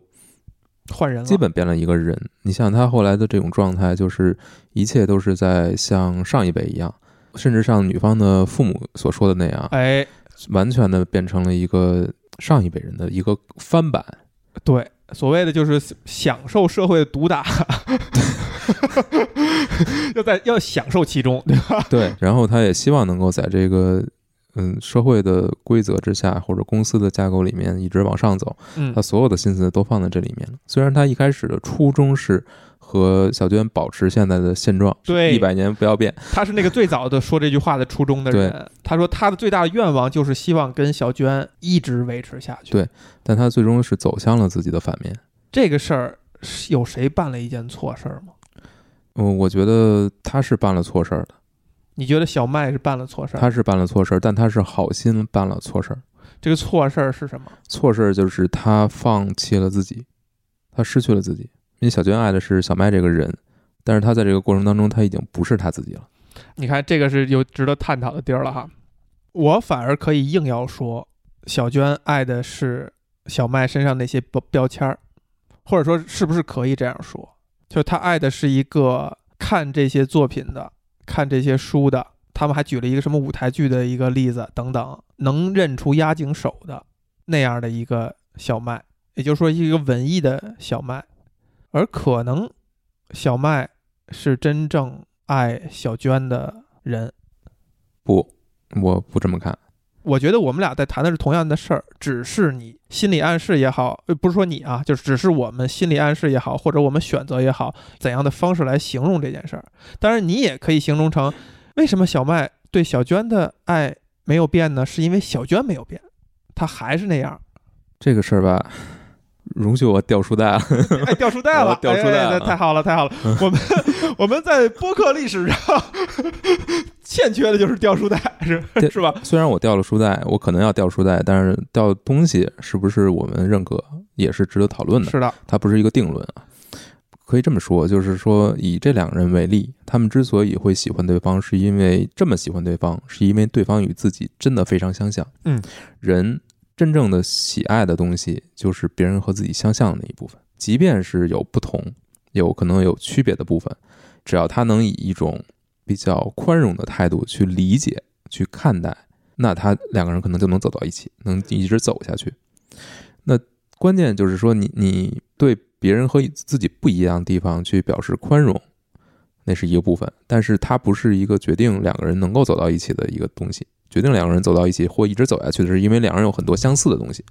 换人了，基本变了一个人。你像他后来的这种状态，就是一切都是在像上一辈一样，甚至像女方的父母所说的那样，哎，完全的变成了一个上一辈人的一个翻版。对，所谓的就是享受社会的毒打，要在要享受其中，对吧？对，然后他也希望能够在这个嗯社会的规则之下，或者公司的架构里面一直往上走。嗯他，所有的心思都放在这里面了。虽然他一开始的初衷是和小娟保持现在的现状，对一百年不要变。他是那个最早的说这句话的初衷的人。他说他的最大的愿望就是希望跟小娟一直维持下去。对但他最终是走向了自己的反面。这个事儿，是有谁办了一件错事儿吗？嗯，我觉得他是办了错事儿的，你觉得小麦是办了错事儿？他是办了错事儿，但他是好心办了错事儿。这个错事儿是什么？错事儿就是他放弃了自己，他失去了自己。因为小娟爱的是小麦这个人，但是他在这个过程当中，他已经不是他自己了。你看，这个是有值得探讨的地儿了哈。我反而可以硬要说，小娟爱的是小麦身上那些标标签儿，或者说是不是可以这样说？就他爱的是一个看这些作品的、看这些书的，他们还举了一个什么舞台剧的一个例子等等，能认出押井守的那样的一个小麦，也就是说一个文艺的小麦。而可能小麦是真正爱小娟的人。不，我不这么看。我觉得我们俩在谈的是同样的事儿，只是你心理暗示也好，呃，不是说你啊，就是只是我们心理暗示也好，或者我们选择也好，怎样的方式来形容这件事儿。当然，你也可以形容成为什么小麦对小娟的爱没有变呢？是因为小娟没有变，她还是那样。这个事儿吧，容许我掉书袋了。哎，掉书袋了，掉书袋了哎哎太好了，太好了。我们我们在播客历史上欠缺的就是掉书袋，是是吧？虽然我掉了书袋，我可能要掉书袋，但是掉东西是不是我们认可，也是值得讨论的。是的，它不是一个定论啊。可以这么说，就是说以这两个人为例，他们之所以会喜欢对方，是因为这么喜欢对方，是因为对方与自己真的非常相像。嗯，人真正的喜爱的东西，就是别人和自己相像的那一部分，即便是有不同，有可能有区别的部分，只要他能以一种比较宽容的态度去理解、去看待，那他两个人可能就能走到一起，能一直走下去。那关键就是说你，你对别人和自己不一样的地方去表示宽容，那是一个部分，但是它不是一个决定两个人能够走到一起的一个东西。决定两个人走到一起或一直走下去的是，因为两个人有很多相似的东西。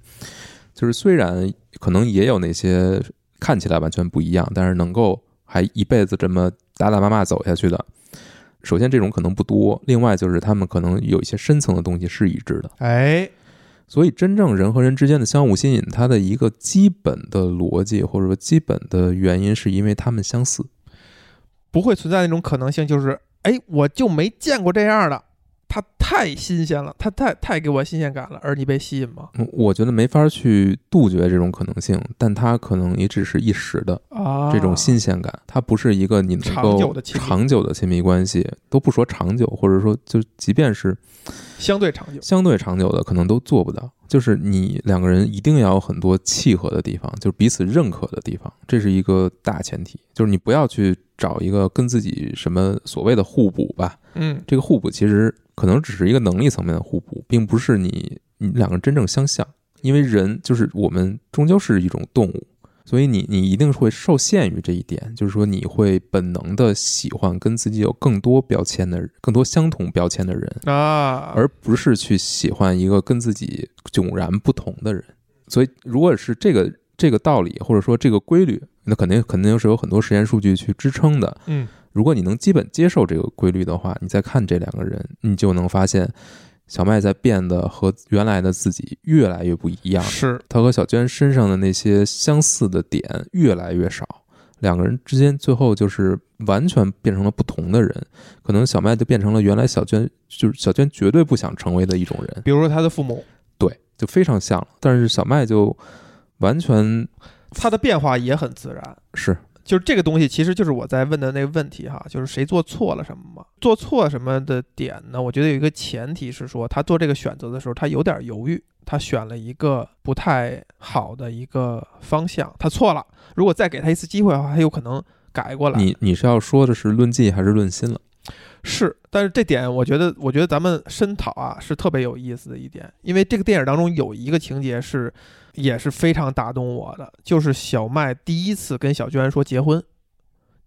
就是虽然可能也有那些看起来完全不一样，但是能够还一辈子这么打打骂骂走下去的，首先这种可能不多，另外就是他们可能有一些深层的东西是一致的。哎，所以，真正人和人之间的相互吸引，它的一个基本的逻辑或者说基本的原因，是因为他们相似。不会存在那种可能性，就是哎，我就没见过这样的，它太新鲜了，它太太给我新鲜感了，而你被吸引吗？嗯我觉得没法去杜绝这种可能性，但它可能也只是一时的啊，这种新鲜感，它不是一个你能够长久的亲密关系，都不说长久，或者说就即便是相对长久。相对长久的，可能都做不到。就是你两个人一定要有很多契合的地方，就是彼此认可的地方，这是一个大前提。就是你不要去找一个跟自己什么所谓的互补吧，嗯，这个互补其实可能只是一个能力层面的互补，并不是你你两个人真正相像。因为人就是我们终究是一种动物，所以你你一定会受限于这一点，就是说你会本能的喜欢跟自己有更多标签的人、更多相同标签的人，啊，而不是去喜欢一个跟自己迥然不同的人。所以，如果是这个这个道理，或者说这个规律，那肯定肯定是有很多实验数据去支撑的。嗯，如果你能基本接受这个规律的话，你再看这两个人，你就能发现小麦在变得和原来的自己越来越不一样。是他和小娟身上的那些相似的点越来越少，两个人之间最后就是完全变成了不同的人。可能小麦就变成了原来小娟就是小娟绝对不想成为的一种人，比如说他的父母，对，就非常像了。但是小麦就完全他的变化也很自然。是就是这个东西，其实就是我在问的那个问题哈，就是谁做错了什么嘛？做错什么的点呢？我觉得有一个前提是说，他做这个选择的时候，他有点犹豫，他选了一个不太好的一个方向，他错了。如果再给他一次机会的话，他有可能改过来。你你是要说的是论迹还是论心了？是，但是这点我觉得，我觉得咱们深讨啊是特别有意思的一点，因为这个电影当中有一个情节是，也是非常打动我的，就是小麦第一次跟小娟说结婚。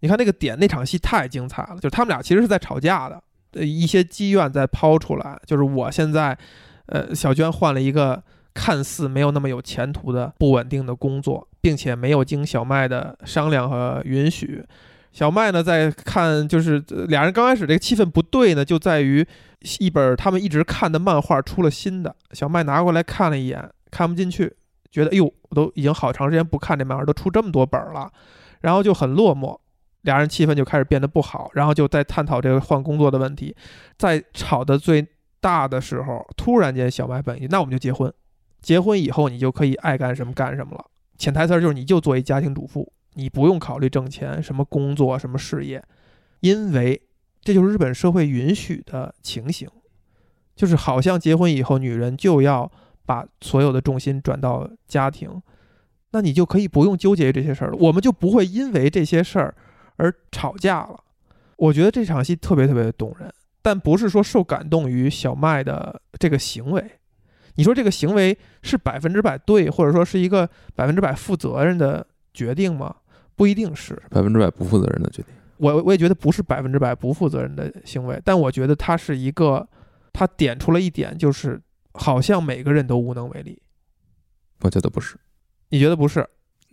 你看那个点，那场戏太精彩了，就是他们俩其实是在吵架的，呃，一些积怨在抛出来，就是我现在，呃，小娟换了一个看似没有那么有前途的不稳定的工作，并且没有经小麦的商量和允许，小麦呢，在看就是俩人刚开始这个气氛不对呢，就在于一本他们一直看的漫画出了新的，小麦拿过来看了一眼，看不进去，觉得哎呦，我都已经好长时间不看这漫画，都出这么多本了，然后就很落寞，俩人气氛就开始变得不好，然后就在探讨这个换工作的问题，在吵得最大的时候，突然间小麦本，那我们就结婚，结婚以后你就可以爱干什么干什么了，潜台词就是你就做一家庭主妇。你不用考虑挣钱，什么工作，什么事业，因为这就是日本社会允许的情形，就是好像结婚以后，女人就要把所有的重心转到家庭，那你就可以不用纠结于这些事儿了，我们就不会因为这些事儿而吵架了。我觉得这场戏特别特别的动人，但不是说受感动于小麦的这个行为。你说这个行为是百分之百对，或者说是一个百分之百负责任的决定吗？不一定是。百分之百不负责任的决定。我我也觉得不是百分之百不负责任的行为，但我觉得它是一个，它点出了一点，就是好像每个人都无能为力。我觉得不是。你觉得不是？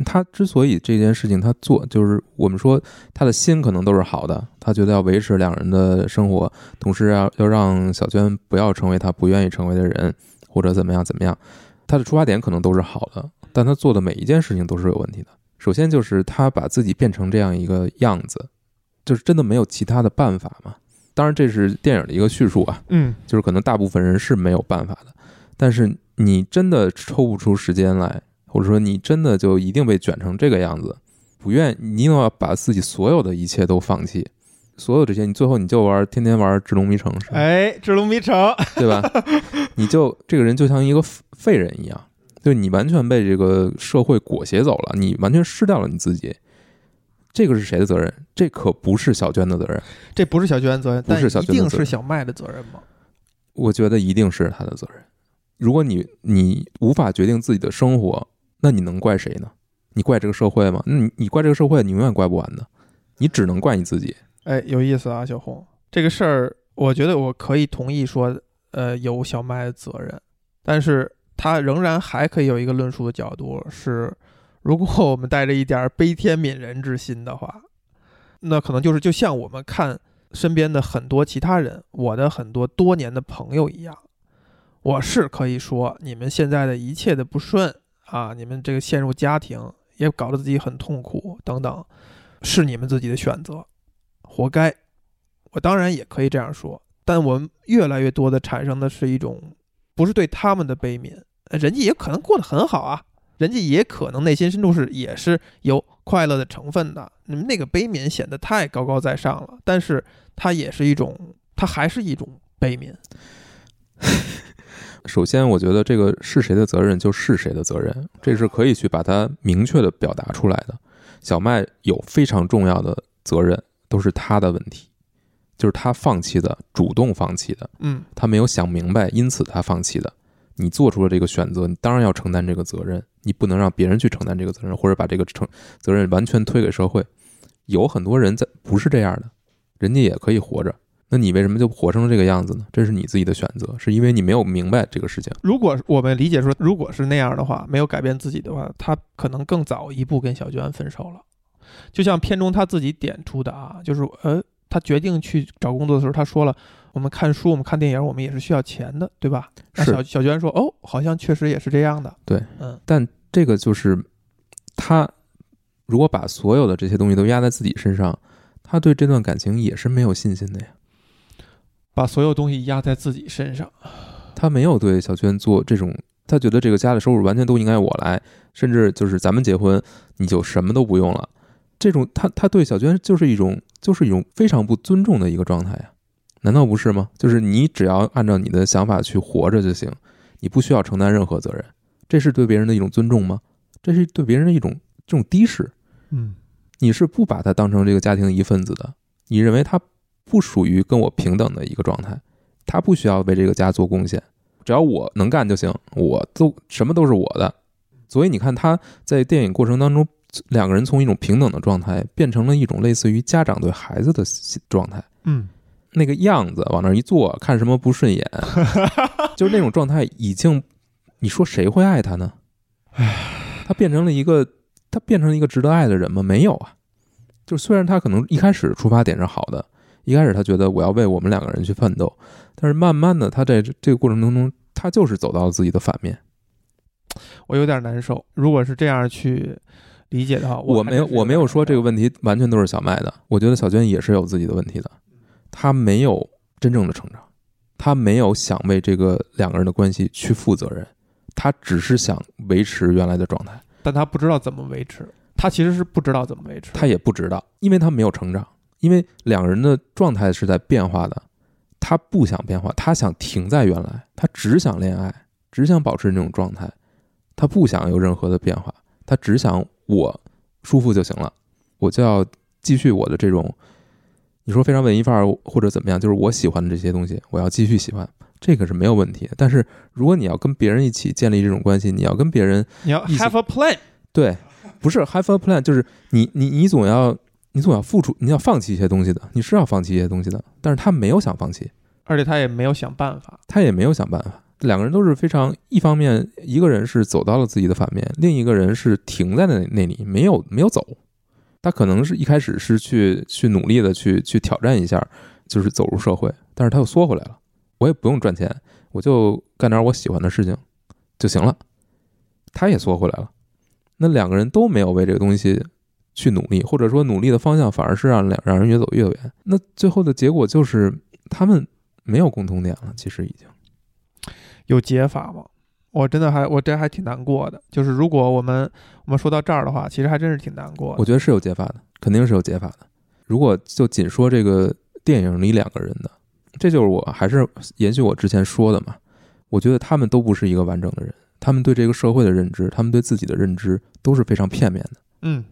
他之所以这件事情他做，就是我们说他的心可能都是好的，他觉得要维持两人的生活，同时要要让小娟不要成为他不愿意成为的人，或者怎么样怎么样，他的出发点可能都是好的，但他做的每一件事情都是有问题的。首先就是他把自己变成这样一个样子，就是真的没有其他的办法嘛？当然这是电影的一个叙述啊，嗯，就是可能大部分人是没有办法的，但是你真的抽不出时间来。或者说你真的就一定被卷成这个样子，不愿你一定要把自己所有的一切都放弃，所有这些你最后你就玩天天玩《智龙迷城》是吧？哎，《智龙迷城》对吧？你就这个人就像一个废人一样，就你完全被这个社会裹挟走了，你完全失掉了你自己。这个是谁的责任？这可不是小娟的责任，这不是小娟的责任，但是小娟一定是小麦的责任吗？我觉得一定是他的责任。如果你你无法决定自己的生活。那你能怪谁呢？你怪这个社会吗？那你你怪这个社会，你永远怪不完的，你只能怪你自己。哎，有意思啊，小红，这个事儿，我觉得我可以同意说，呃，有小麦的责任，但是他仍然还可以有一个论述的角度是，如果我们带着一点悲天悯人之心的话，那可能就是就像我们看身边的很多其他人，我的很多多年的朋友一样，我是可以说，你们现在的一切的不顺。啊！你们这个陷入家庭，也搞得自己很痛苦，等等，是你们自己的选择，活该。我当然也可以这样说，但我们越来越多的产生的是一种，不是对他们的悲悯，人家也可能过得很好啊，人家也可能内心深处是也是有快乐的成分的。你们那个悲悯显得太高高在上了，但是它也是一种，它还是一种悲悯。首先，我觉得这个是谁的责任就是谁的责任，这是可以去把它明确的表达出来的。小麦有非常重要的责任，都是他的问题，就是他放弃的，主动放弃的，嗯，他没有想明白，因此他放弃的。你做出了这个选择，你当然要承担这个责任，你不能让别人去承担这个责任，或者把这个承责任完全推给社会。有很多人在不是这样的，人家也可以活着。那你为什么就活成了这个样子呢？这是你自己的选择，是因为你没有明白这个事情。如果我们理解说，如果是那样的话，没有改变自己的话，他可能更早一步跟小娟分手了。就像片中他自己点出的啊，就是呃，他决定去找工作的时候，他说了，我们看书，我们看电影，我们也是需要钱的，对吧？那小小娟说，哦，好像确实也是这样的。对，嗯，但这个就是他如果把所有的这些东西都压在自己身上，他对这段感情也是没有信心的呀。把所有东西压在自己身上，他没有对小娟做这种，他觉得这个家的收入完全都应该我来，甚至就是咱们结婚你就什么都不用了，这种他他对小娟就是一种就是一种非常不尊重的一个状态呀，难道不是吗？就是你只要按照你的想法去活着就行，你不需要承担任何责任，这是对别人的一种尊重吗？这是对别人的一种这种低视，嗯，你是不把他当成这个家庭的一份子的，你认为他。不属于跟我平等的一个状态，他不需要为这个家做贡献，只要我能干就行，我都什么都是我的。所以你看他在电影过程当中，两个人从一种平等的状态变成了一种类似于家长对孩子的状态。嗯，那个样子往那一坐，看什么不顺眼，就是那种状态已经，你说谁会爱他呢？唉，他变成了一个，他变成了一个值得爱的人吗？没有啊。就虽然他可能一开始出发点是好的。一开始他觉得我要为我们两个人去奋斗，但是慢慢的他在这个过程当中，他就是走到了自己的反面。我有点难受。如果是这样去理解的话，我没有我没有说这个问题完全都是小麦的。我觉得小娟也是有自己的问题的。他没有真正的成长，他没有想为这个两个人的关系去负责任，他只是想维持原来的状态。但他不知道怎么维持，他其实是不知道怎么维持，他也不知道，因为他没有成长。因为两个人的状态是在变化的，他不想变化，他想停在原来，他只想恋爱，只想保持那种状态，他不想有任何的变化，他只想我舒服就行了，我就要继续我的这种，你说非常文艺范儿或者怎么样，就是我喜欢的这些东西，我要继续喜欢，这个是没有问题的。但是如果你要跟别人一起建立这种关系，你要跟别人你要 have a plan，对不是 have a plan，就是你你你总要你总要付出，你要放弃一些东西的，你是要放弃一些东西的，但是他没有想放弃，而且他也没有想办法。他也没有想办法，两个人都是非常，一方面一个人是走到了自己的反面，另一个人是停在那那里，没有没有走。他可能是一开始是去去努力的去去挑战一下，就是走入社会，但是他又缩回来了。我也不用赚钱，我就干点我喜欢的事情就行了。他也缩回来了。那两个人都没有为这个东西去努力，或者说努力的方向反而是让两让人越走越远。那最后的结果就是他们没有共同点了。其实已经有解法吗？我真的还我这还挺难过的。就是如果我们我们说到这儿的话，其实还真是挺难过的。我觉得是有解法的，肯定是有解法的。如果就仅说这个电影里两个人的，这就是我还是延续我之前说的嘛。我觉得他们都不是一个完整的人，他们对这个社会的认知，他们对自己的认知都是非常片面的。嗯，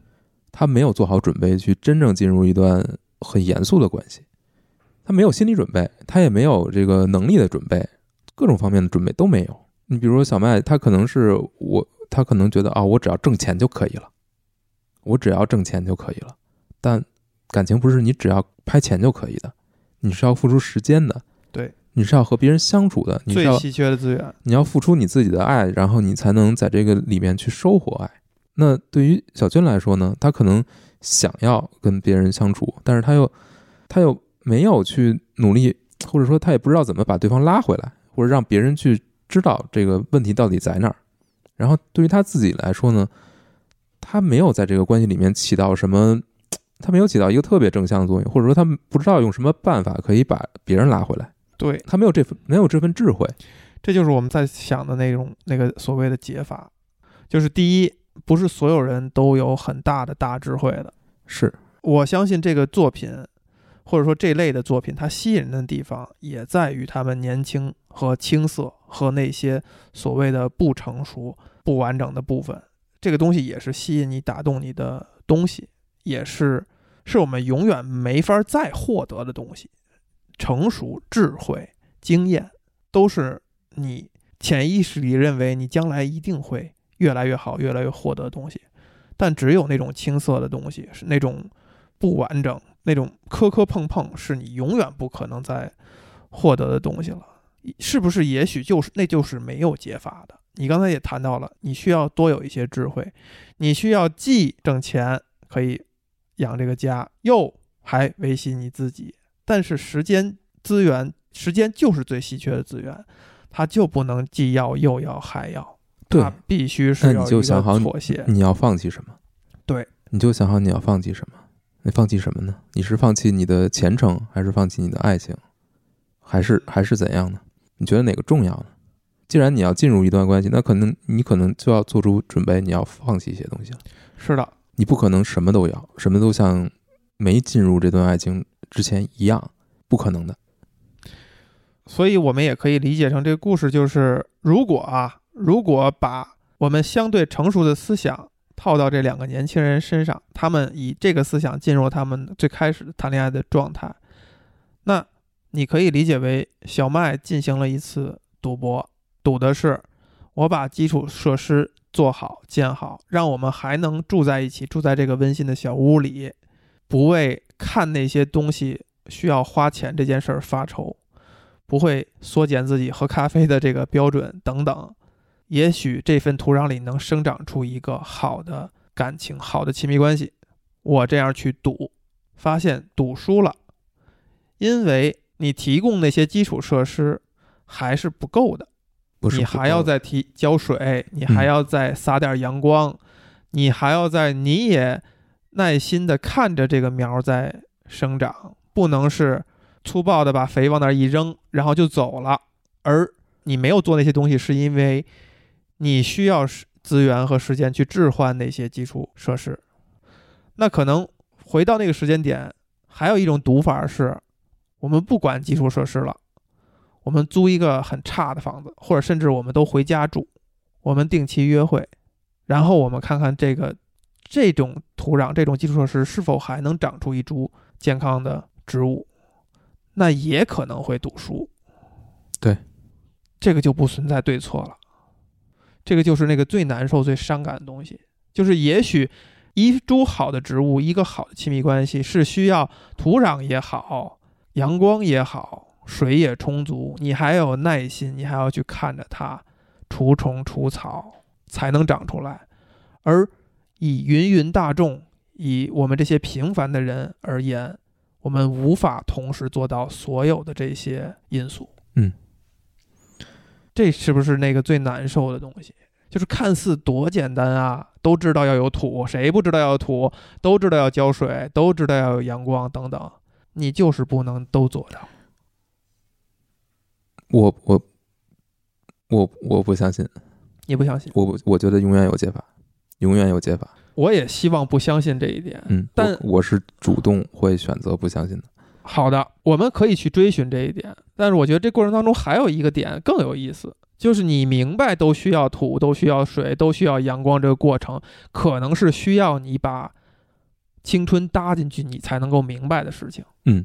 他没有做好准备去真正进入一段很严肃的关系，他没有心理准备，他也没有这个能力的准备，各种方面的准备都没有。你比如说小麦，他可能是我，他可能觉得啊，我只要挣钱就可以了，我只要挣钱就可以了。但感情不是你只要拍钱就可以的，你是要付出时间的，对，你是要和别人相处的，你是要最稀缺的资源。你要付出你自己的爱，然后你才能在这个里面去收获爱。那对于小军来说呢，他可能想要跟别人相处，但是他又他又没有去努力，或者说他也不知道怎么把对方拉回来，或者让别人去知道这个问题到底在哪儿。然后对于他自己来说呢，他没有在这个关系里面起到什么，他没有起到一个特别正向的作用，或者说他不知道用什么办法可以把别人拉回来，对，他没有这份没有这份智慧。这就是我们在想的那种那个所谓的解法，就是第一，不是所有人都有很大的大智慧的。是我相信这个作品，或者说这类的作品，它吸引人的地方也在于他们年轻和青涩和那些所谓的不成熟、不完整的部分。这个东西也是吸引你、打动你的东西，也是是我们永远没法再获得的东西。成熟、智慧、经验，都是你潜意识里认为你将来一定会越来越好、越来越获得的东西。但只有那种青涩的东西，是那种不完整、那种磕磕碰碰，是你永远不可能再获得的东西了。是不是？也许就是那就是没有解法的。你刚才也谈到了，你需要多有一些智慧，你需要既挣钱可以养这个家，又还维系你自己。但是时间资源，时间就是最稀缺的资源，它就不能既要又要还要。对它必须是那你就想好你妥协。你要放弃什么？对，你就想好你要放弃什么。你放弃什么呢？你是放弃你的前程，还是放弃你的爱情，还是还是怎样呢？你觉得哪个重要呢？既然你要进入一段关系，那可能你可能就要做出准备，你要放弃一些东西了。是的，你不可能什么都要，什么都像没进入这段爱情之前一样，不可能的。所以我们也可以理解成这个故事就是，如果啊，如果把我们相对成熟的思想套到这两个年轻人身上，他们以这个思想进入他们最开始谈恋爱的状态，那你可以理解为小麦进行了一次赌博，赌的是我把基础设施做好建好，让我们还能住在一起，住在这个温馨的小屋里，不为看那些东西需要花钱这件事儿发愁。不会缩减自己喝咖啡的这个标准等等，也许这份土壤里能生长出一个好的感情、好的亲密关系。我这样去赌，发现赌输了，因为你提供那些基础设施还是不够的，不是你还要再提浇水，你还要再撒点阳光，你还要在你也耐心的看着这个苗在生长，不能是粗暴的把肥往那儿一扔，然后就走了。而你没有做那些东西，是因为你需要时资源和时间去置换那些基础设施。那可能回到那个时间点，还有一种读法是，我们不管基础设施了，我们租一个很差的房子，或者甚至我们都回家住，我们定期约会，然后我们看看这个这种土壤、这种基础设施是否还能长出一株健康的植物。那也可能会赌输。对，这个就不存在对错了，这个就是那个最难受、最伤感的东西。就是也许一株好的植物，一个好的亲密关系是需要土壤也好，阳光也好，水也充足，你还有耐心，你还要去看着它除虫除草才能长出来。而以芸芸大众，以我们这些平凡的人而言，我们无法同时做到所有的这些因素。嗯，这是不是那个最难受的东西？就是看似多简单啊，都知道要有土，谁不知道要有土？都知道要浇水，都知道要有阳光等等，你就是不能都做到。我我我我不相信，你不相信？我不我觉得永远有解法，永远有解法。我也希望不相信这一点。嗯，但我我是主动会选择不相信的。好的，我们可以去追寻这一点，但是我觉得这过程当中还有一个点更有意思，就是你明白都需要土，都需要水，都需要阳光，这个过程可能是需要你把青春搭进去，你才能够明白的事情。嗯，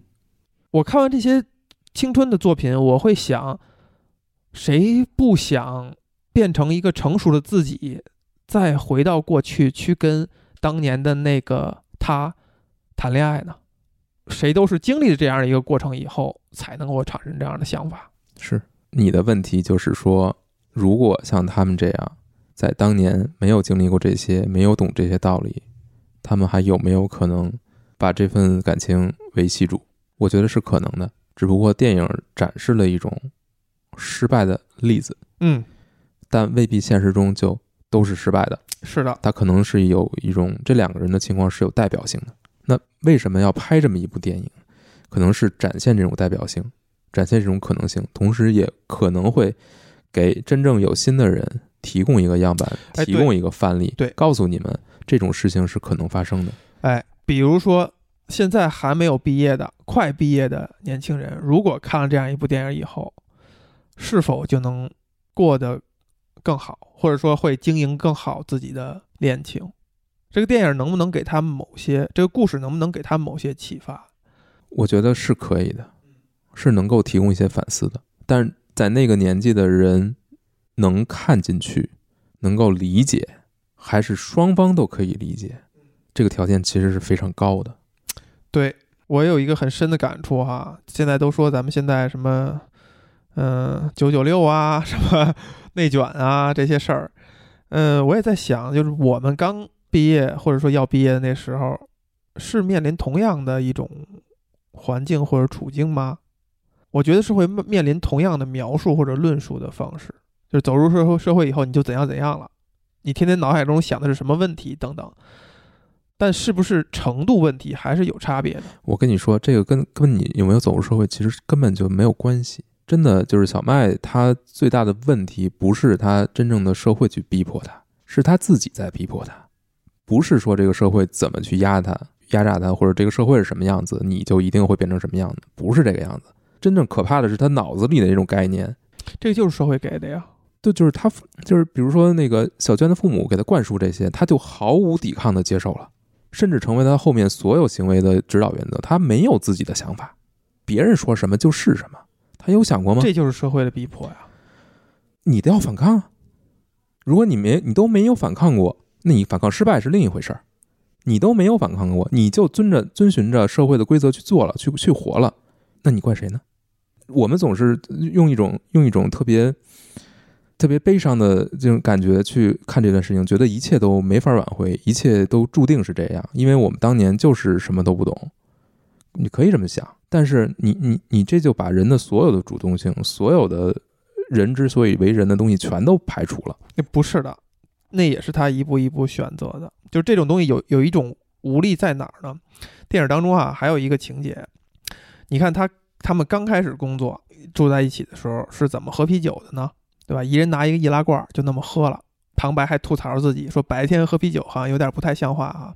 我看完这些青春的作品，我会想，谁不想变成一个成熟的自己，再回到过去去跟当年的那个他谈恋爱呢？谁都是经历了这样的一个过程以后，才能够产生这样的想法。是你的问题，就是说，如果像他们这样，在当年没有经历过这些，没有懂这些道理，他们还有没有可能把这份感情维系住？我觉得是可能的，只不过电影展示了一种失败的例子，嗯，但未必现实中就都是失败的。是的，它可能是有一种这两个人的情况是有代表性的。那为什么要拍这么一部电影？可能是展现这种代表性，展现这种可能性，同时也可能会给真正有心的人提供一个样板，哎提供一个范例，对告诉你们这种事情是可能发生的。哎，比如说现在还没有毕业的、快毕业的年轻人，如果看了这样一部电影以后，是否就能过得更好，或者说会经营更好自己的恋情？这个电影能不能给他们某些，这个故事能不能给他们某些启发？我觉得是可以的，是能够提供一些反思的。但在那个年纪的人能看进去，能够理解，还是双方都可以理解，这个条件其实是非常高的。对我有一个很深的感触哈，现在都说咱们现在什么，嗯，九九六啊，什么 内卷啊这些事儿，嗯，我也在想，就是我们刚毕业或者说要毕业的那时候，是面临同样的一种环境或者处境吗？我觉得是会面临同样的描述或者论述的方式，就是走入社会社会以后你就怎样怎样了，你天天脑海中想的是什么问题等等，但是不是程度问题还是有差别的。我跟你说，这个跟跟你有没有走入社会其实根本就没有关系。真的就是小麦，他最大的问题不是他真正的社会去逼迫他，是他自己在逼迫他。不是说这个社会怎么去压他、压榨他，或者这个社会是什么样子，你就一定会变成什么样子，不是这个样子。真正可怕的是他脑子里的那种概念，这个就是社会给的呀。对，就是他，就是比如说那个小娟的父母给他灌输这些，他就毫无抵抗的接受了，甚至成为他后面所有行为的指导原则。他没有自己的想法，别人说什么就是什么。他有想过吗？这就是社会的逼迫呀。你都要反抗啊！如果你没你都没有反抗过，那你反抗失败是另一回事儿。你都没有反抗过，你就遵着遵循着社会的规则去做了，去去活了，那你怪谁呢？我们总是用一种用一种特别特别悲伤的这种感觉去看这段事情，觉得一切都没法挽回，一切都注定是这样，因为我们当年就是什么都不懂。你可以这么想，但是你你你这就把人的所有的主动性，所有的人之所以为人的东西全都排除了。那不是的，那也是他一步一步选择的。就是这种东西有有一种无力在哪儿呢？电影当中啊，还有一个情节，你看他他们刚开始工作住在一起的时候是怎么喝啤酒的呢？对吧？一人拿一个易拉罐就那么喝了。旁白还吐槽自己说白天喝啤酒好像有点不太像话啊。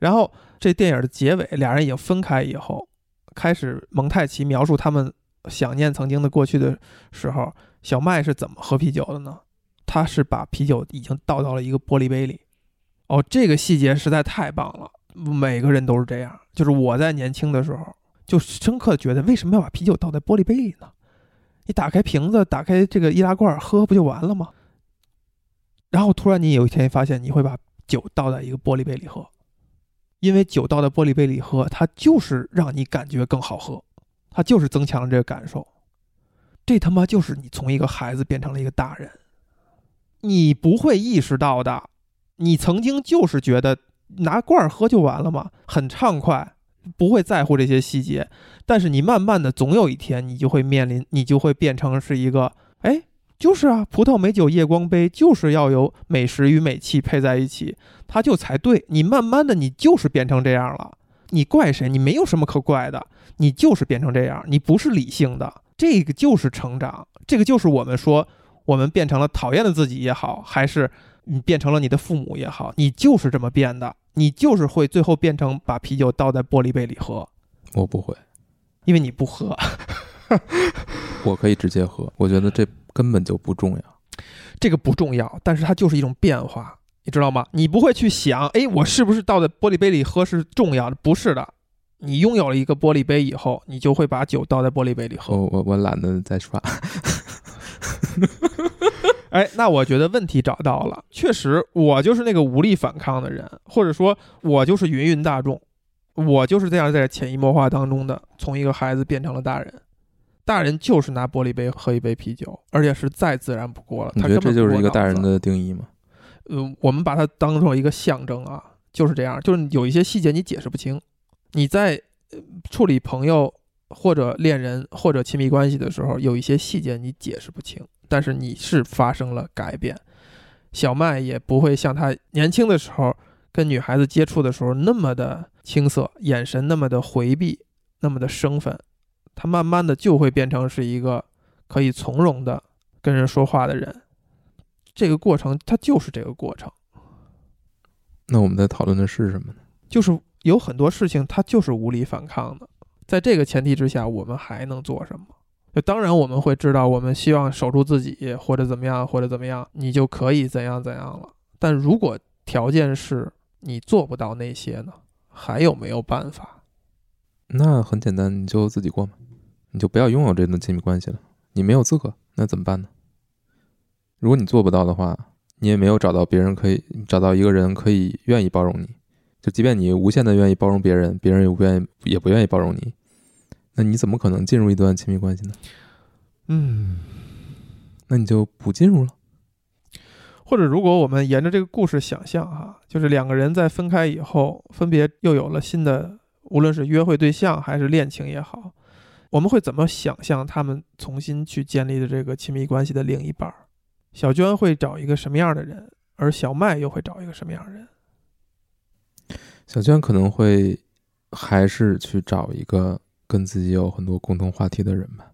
然后这电影的结尾，俩人已经分开以后，开始蒙太奇描述他们想念曾经的过去的时候，小麦是怎么喝啤酒的呢？他是把啤酒已经倒到了一个玻璃杯里。哦，这个细节实在太棒了，每个人都是这样。就是我在年轻的时候，就深刻觉得为什么要把啤酒倒在玻璃杯里呢？你打开瓶子，打开这个易拉罐喝不就完了吗？然后突然你有一天发现，你会把酒倒在一个玻璃杯里喝，因为酒倒在玻璃杯里喝，它就是让你感觉更好喝，它就是增强了这个感受。这他妈就是你从一个孩子变成了一个大人，你不会意识到的。你曾经就是觉得拿罐儿喝就完了嘛，很畅快，不会在乎这些细节。但是你慢慢的，总有一天你就会面临，你就会变成是一个，哎，就是啊，葡萄美酒夜光杯，就是要有美食与美器配在一起，它就才对。你慢慢的，你就是变成这样了。你怪谁？你没有什么可怪的，你就是变成这样，你不是理性的。这个就是成长，这个就是我们说，我们变成了讨厌的自己也好，还是你变成了你的父母也好，你就是这么变的，你就是会最后变成把啤酒倒在玻璃杯里喝，我不会，因为你不喝。我可以直接喝，我觉得这根本就不重要。这个不重要，但是它就是一种变化，你知道吗？你不会去想，哎，我是不是倒在玻璃杯里喝是重要的？不是的，你拥有了一个玻璃杯以后，你就会把酒倒在玻璃杯里喝。我我我懒得再刷。哎，那我觉得问题找到了，确实，我就是那个无力反抗的人，或者说，我就是芸芸大众，我就是这样在潜移默化当中的，从一个孩子变成了大人。大人就是拿玻璃杯喝一杯啤酒，而且是再自然不过了。你觉得这就是一个大人的？定义吗？嗯，我们把它当成一个象征啊，就是这样，就是有一些细节你解释不清，你在呃处理朋友或者恋人或者亲密关系的时候，有一些细节你解释不清，但是你是发生了改变。小麦也不会像他年轻的时候跟女孩子接触的时候那么的青涩，眼神那么的回避，那么的生分，他慢慢的就会变成是一个可以从容的跟人说话的人。这个过程，它就是这个过程。那我们在讨论的是什么呢？就是有很多事情它就是无力反抗的。在这个前提之下，我们还能做什么？就当然我们会知道，我们希望守住自己，或者怎么样，或者怎么样，你就可以怎样怎样了。但如果条件是你做不到那些呢？还有没有办法？那很简单，你就自己过嘛，你就不要拥有这段亲密关系了。你没有资格，那怎么办呢？如果你做不到的话，你也没有找到别人可以找到一个人可以愿意包容你，就即便你无限的愿意包容别人，别人也不愿意也不愿意包容你，那你怎么可能进入一段亲密关系呢？嗯，那你就不进入了。或者如果我们沿着这个故事想象哈，就是两个人在分开以后，分别又有了新的，无论是约会对象还是恋情也好，我们会怎么想象他们重新去建立的这个亲密关系的另一半儿？小娟会找一个什么样的人，而小麦又会找一个什么样的人？小娟可能会还是去找一个跟自己有很多共同话题的人吧。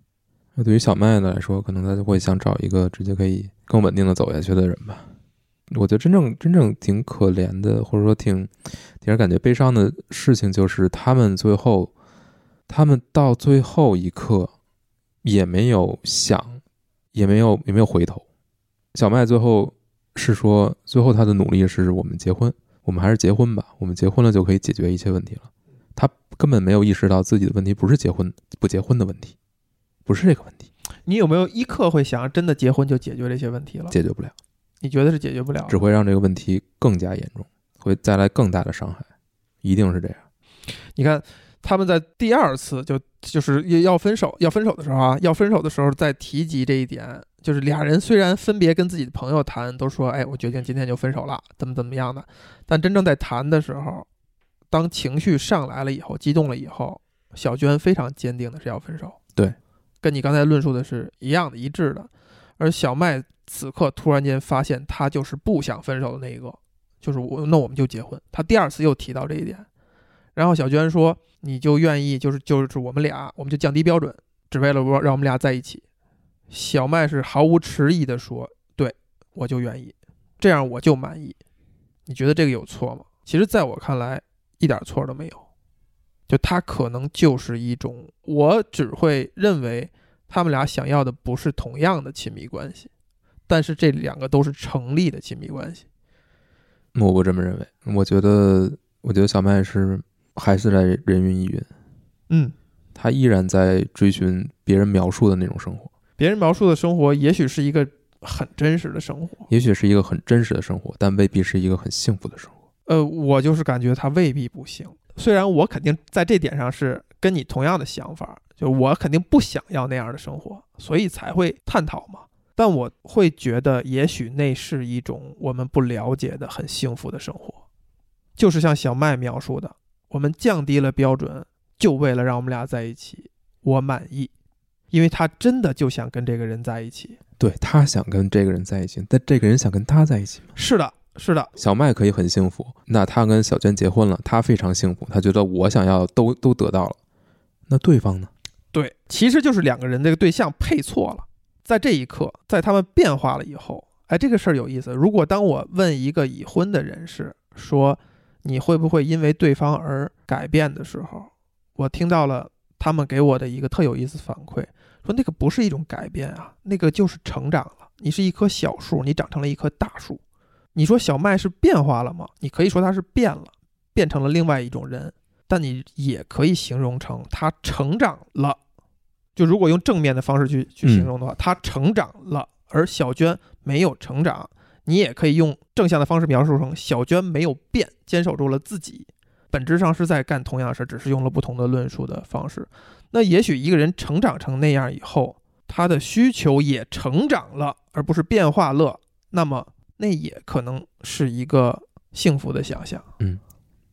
那对于小麦来说，可能他就会想找一个直接可以更稳定的走下去的人吧。我觉得真正真正挺可怜的，或者说挺挺让人感觉悲伤的事情，就是他们最后，他们到最后一刻也没有想，也没有也没有回头。小麦最后是说，最后他的努力是我们结婚，我们还是结婚吧，我们结婚了就可以解决一切问题了。他根本没有意识到自己的问题不是结婚不结婚的问题，不是这个问题，你有没有一刻会想，真的结婚就解决这些问题了？解决不了，你觉得是解决不了？只会让这个问题更加严重，会带来更大的伤害，一定是这样。你看他们在第二次就就是要分手要分手的时候啊，要分手的时候再提及这一点，就是俩人虽然分别跟自己的朋友谈，都说哎，我决定今天就分手了，怎么怎么样的，但真正在谈的时候，当情绪上来了以后，激动了以后，小娟非常坚定的是要分手，对，跟你刚才论述的是一样的一致的，而小麦此刻突然间发现他就是不想分手的那一个，就是我那我们就结婚，他第二次又提到这一点，然后小娟说你就愿意就是就是我们俩我们就降低标准，只为了让让我们俩在一起。小麦是毫无迟疑的说：“对，我就愿意，这样我就满意。”你觉得这个有错吗？其实，在我看来，一点错都没有。就他可能就是一种，我只会认为他们俩想要的不是同样的亲密关系，但是这两个都是成立的亲密关系。我不这么认为，我觉得，我觉得小麦是还是在人云亦云，嗯，他依然在追寻别人描述的那种生活。别人描述的生活，也许是一个很真实的生活。也许是一个很真实的生活，但未必是一个很幸福的生活。呃，我就是感觉他未必不行。虽然我肯定在这点上是跟你同样的想法，就我肯定不想要那样的生活，所以才会探讨嘛。但我会觉得，也许那是一种我们不了解的很幸福的生活，就是像小麦描述的，我们降低了标准，就为了让我们俩在一起，我满意，因为他真的就想跟这个人在一起。对他想跟这个人在一起，但这个人想跟他在一起吗？是的，是的，小麦可以很幸福，那他跟小娟结婚了，他非常幸福，他觉得我想要的都都得到了，那对方呢？对，其实就是两个人这个对象配错了。在这一刻，在他们变化了以后，哎，这个事儿有意思。如果当我问一个已婚的人士说你会不会因为对方而改变的时候，我听到了他们给我的一个特有意思反馈，说那个不是一种改变啊，那个就是成长了。你是一棵小树，你长成了一棵大树。你说小麦是变化了吗？你可以说它是变了，变成了另外一种人，但你也可以形容成他成长了。就如果用正面的方式去去形容的话，他成长了，而小娟没有成长。你也可以用正向的方式描述成小娟没有变，坚守住了自己，本质上是在干同样的事，只是用了不同的论述的方式。那也许一个人成长成那样以后，他的需求也成长了，而不是变化了，那么那也可能是一个幸福的想象。嗯，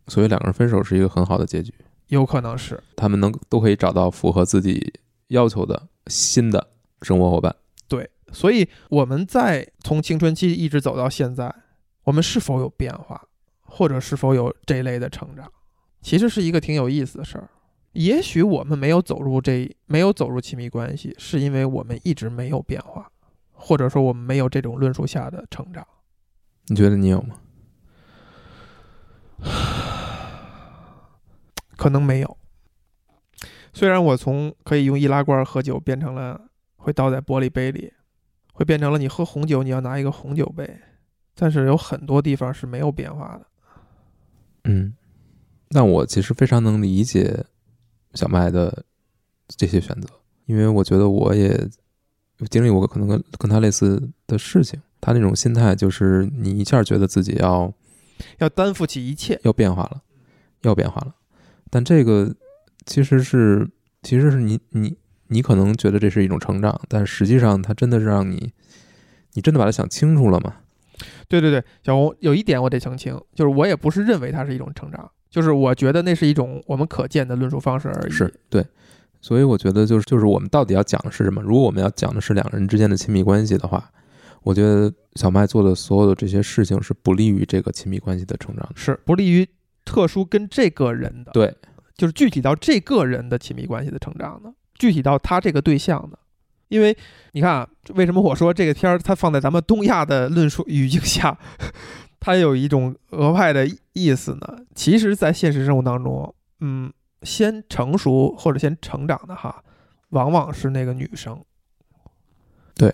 所以两个人分手是一个很好的结局，有可能是他们能都可以找到符合自己要求的新的生活伙伴。对，所以我们在从青春期一直走到现在，我们是否有变化，或者是否有这类的成长，其实是一个挺有意思的事儿。也许我们没有走入这，没有走入亲密关系，是因为我们一直没有变化，或者说我们没有这种论述下的成长。你觉得你有吗？可能没有。虽然我从可以用易拉罐喝酒变成了会倒在玻璃杯里，会变成了你喝红酒你要拿一个红酒杯，但是有很多地方是没有变化的。嗯，那我其实非常能理解小麦的这些选择，因为我觉得我也有经历过可能跟跟他类似的事情。他那种心态就是你一下觉得自己要要担负起一切，要变化了，要变化了，但这个其实是其实是你你你可能觉得这是一种成长，但实际上它真的是让你你真的把它想清楚了吗？对对对，小红有一点我得澄清，就是我也不是认为它是一种成长，就是我觉得那是一种我们可见的论述方式而已。是对，所以我觉得就是就是我们到底要讲的是什么？如果我们要讲的是两个人之间的亲密关系的话，我觉得小麦做的所有的这些事情是不利于这个亲密关系的成长的。是不利于特殊跟这个人的，对，就是具体到这个人的亲密关系的成长的，具体到他这个对象的。因为你看啊，为什么我说这个片儿它放在咱们东亚的论述语境下，它有一种额外的意思呢？其实，在现实生活当中，嗯，先成熟或者先成长的哈，往往是那个女生。对，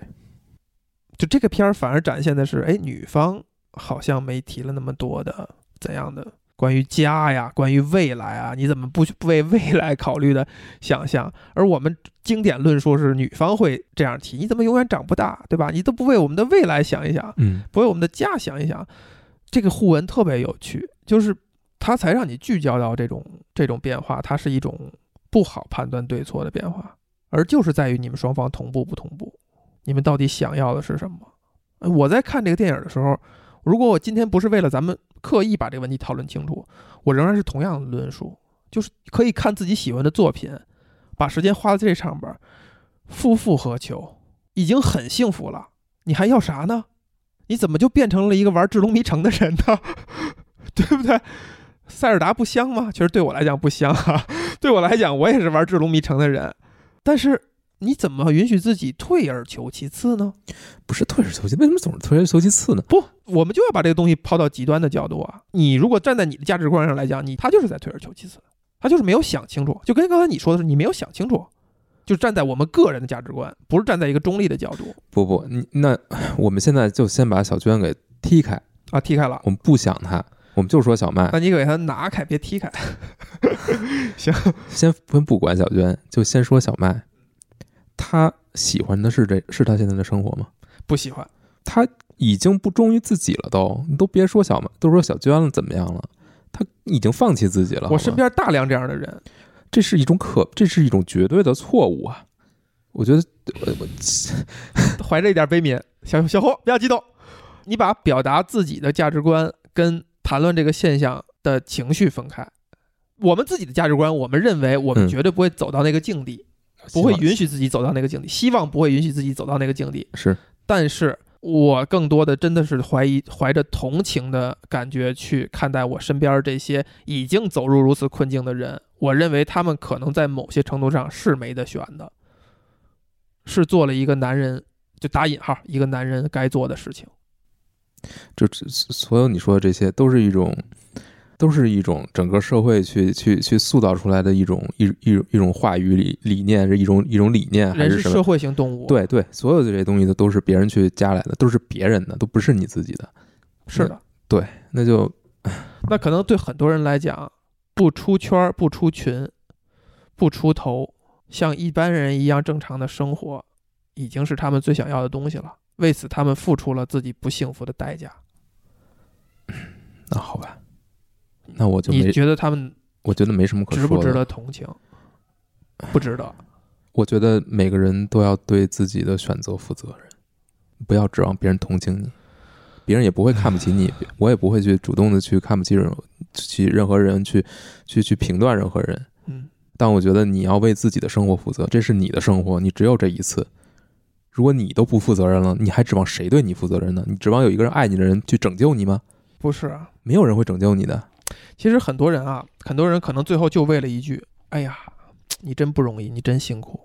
就这个片儿反而展现的是，哎，女方好像没提了那么多的怎样的关于家呀，关于未来啊，你怎么不去为未来考虑的想象？而我们经典论述是女方会这样提，你怎么永远长不大，对吧？你都不为我们的未来想一想，嗯，不为我们的家想一想，这个互文特别有趣，就是它才让你聚焦到这种这种变化，它是一种不好判断对错的变化，而就是在于你们双方同步不同步，你们到底想要的是什么？我在看这个电影的时候，如果我今天不是为了咱们刻意把这个问题讨论清楚，我仍然是同样的论述，就是可以看自己喜欢的作品，把时间花在这上边，夫复何求？已经很幸福了，你还要啥呢？你怎么就变成了一个玩《智龙迷城》的人呢？对不对？塞尔达不香吗？其实对我来讲不香啊，对我来讲，我也是玩《智龙迷城》的人，但是你怎么允许自己退而求其次呢？不是退而求其，为什么总是退而求其次呢？不，我们就要把这个东西抛到极端的角度啊！你如果站在你的价值观上来讲，你他就是在退而求其次，他就是没有想清楚，就跟刚才你说的是，你没有想清楚，就站在我们个人的价值观，不是站在一个中立的角度不不，你那我们现在就先把小娟给踢开，啊，踢开了。我们不想她，我们就说小麦，那你给他拿开，别踢开。行，先先不管小娟，就先说小麦，她喜欢的是这是他现在的生活吗？不喜欢。他已经不忠于自己了都，你都别说小马，都说小娟了怎么样了？他已经放弃自己了。我身边大量这样的人，这是一种可，这是一种绝对的错误啊！我觉得，我我 怀着一点悲悯，小小伙不要激动，你把表达自己的价值观跟谈论这个现象的情绪分开。我们自己的价值观，我们认为我们嗯绝对不会走到那个境地，不会允许自己走到那个境地，希望不会允许自己走到那个境地。是但是我更多的真的是怀疑，怀着同情的感觉去看待我身边这些已经走入如此困境的人。我认为他们可能在某些程度上是没得选的，是做了一个男人就打引号一个男人该做的事情。就这所有你说的这些，都是一种，都是一种整个社会去去去塑造出来的一种一一种一种话语理理念，是一种一种理念还是社？会性动物，，对对，所有的这些东西都都是别人去加来的，都是别人的，都不是你自己的。是的。对那就那可能对很多人来讲，不出圈儿、不出群、不出头，像一般人一样正常的生活，已经是他们最想要的东西了。为此，他们付出了自己不幸福的代价。那好吧，那我就你没，觉得他们我觉得没什么可说的。值不值得同情？不值得。我觉得每个人都要对自己的选择负责任，不要指望别人同情你，别人也不会看不起你，我也不会去主动的去看不起任去任何人，去去去评断任何人。嗯，但我觉得你要为自己的生活负责，这是你的生活，你只有这一次。如果你都不负责任了，你还指望谁对你负责任呢？你指望有一个人爱你的人去拯救你吗？不是啊。没有人会拯救你的。其实很多人啊，很多人可能最后就为了一句“哎呀，你真不容易，你真辛苦”。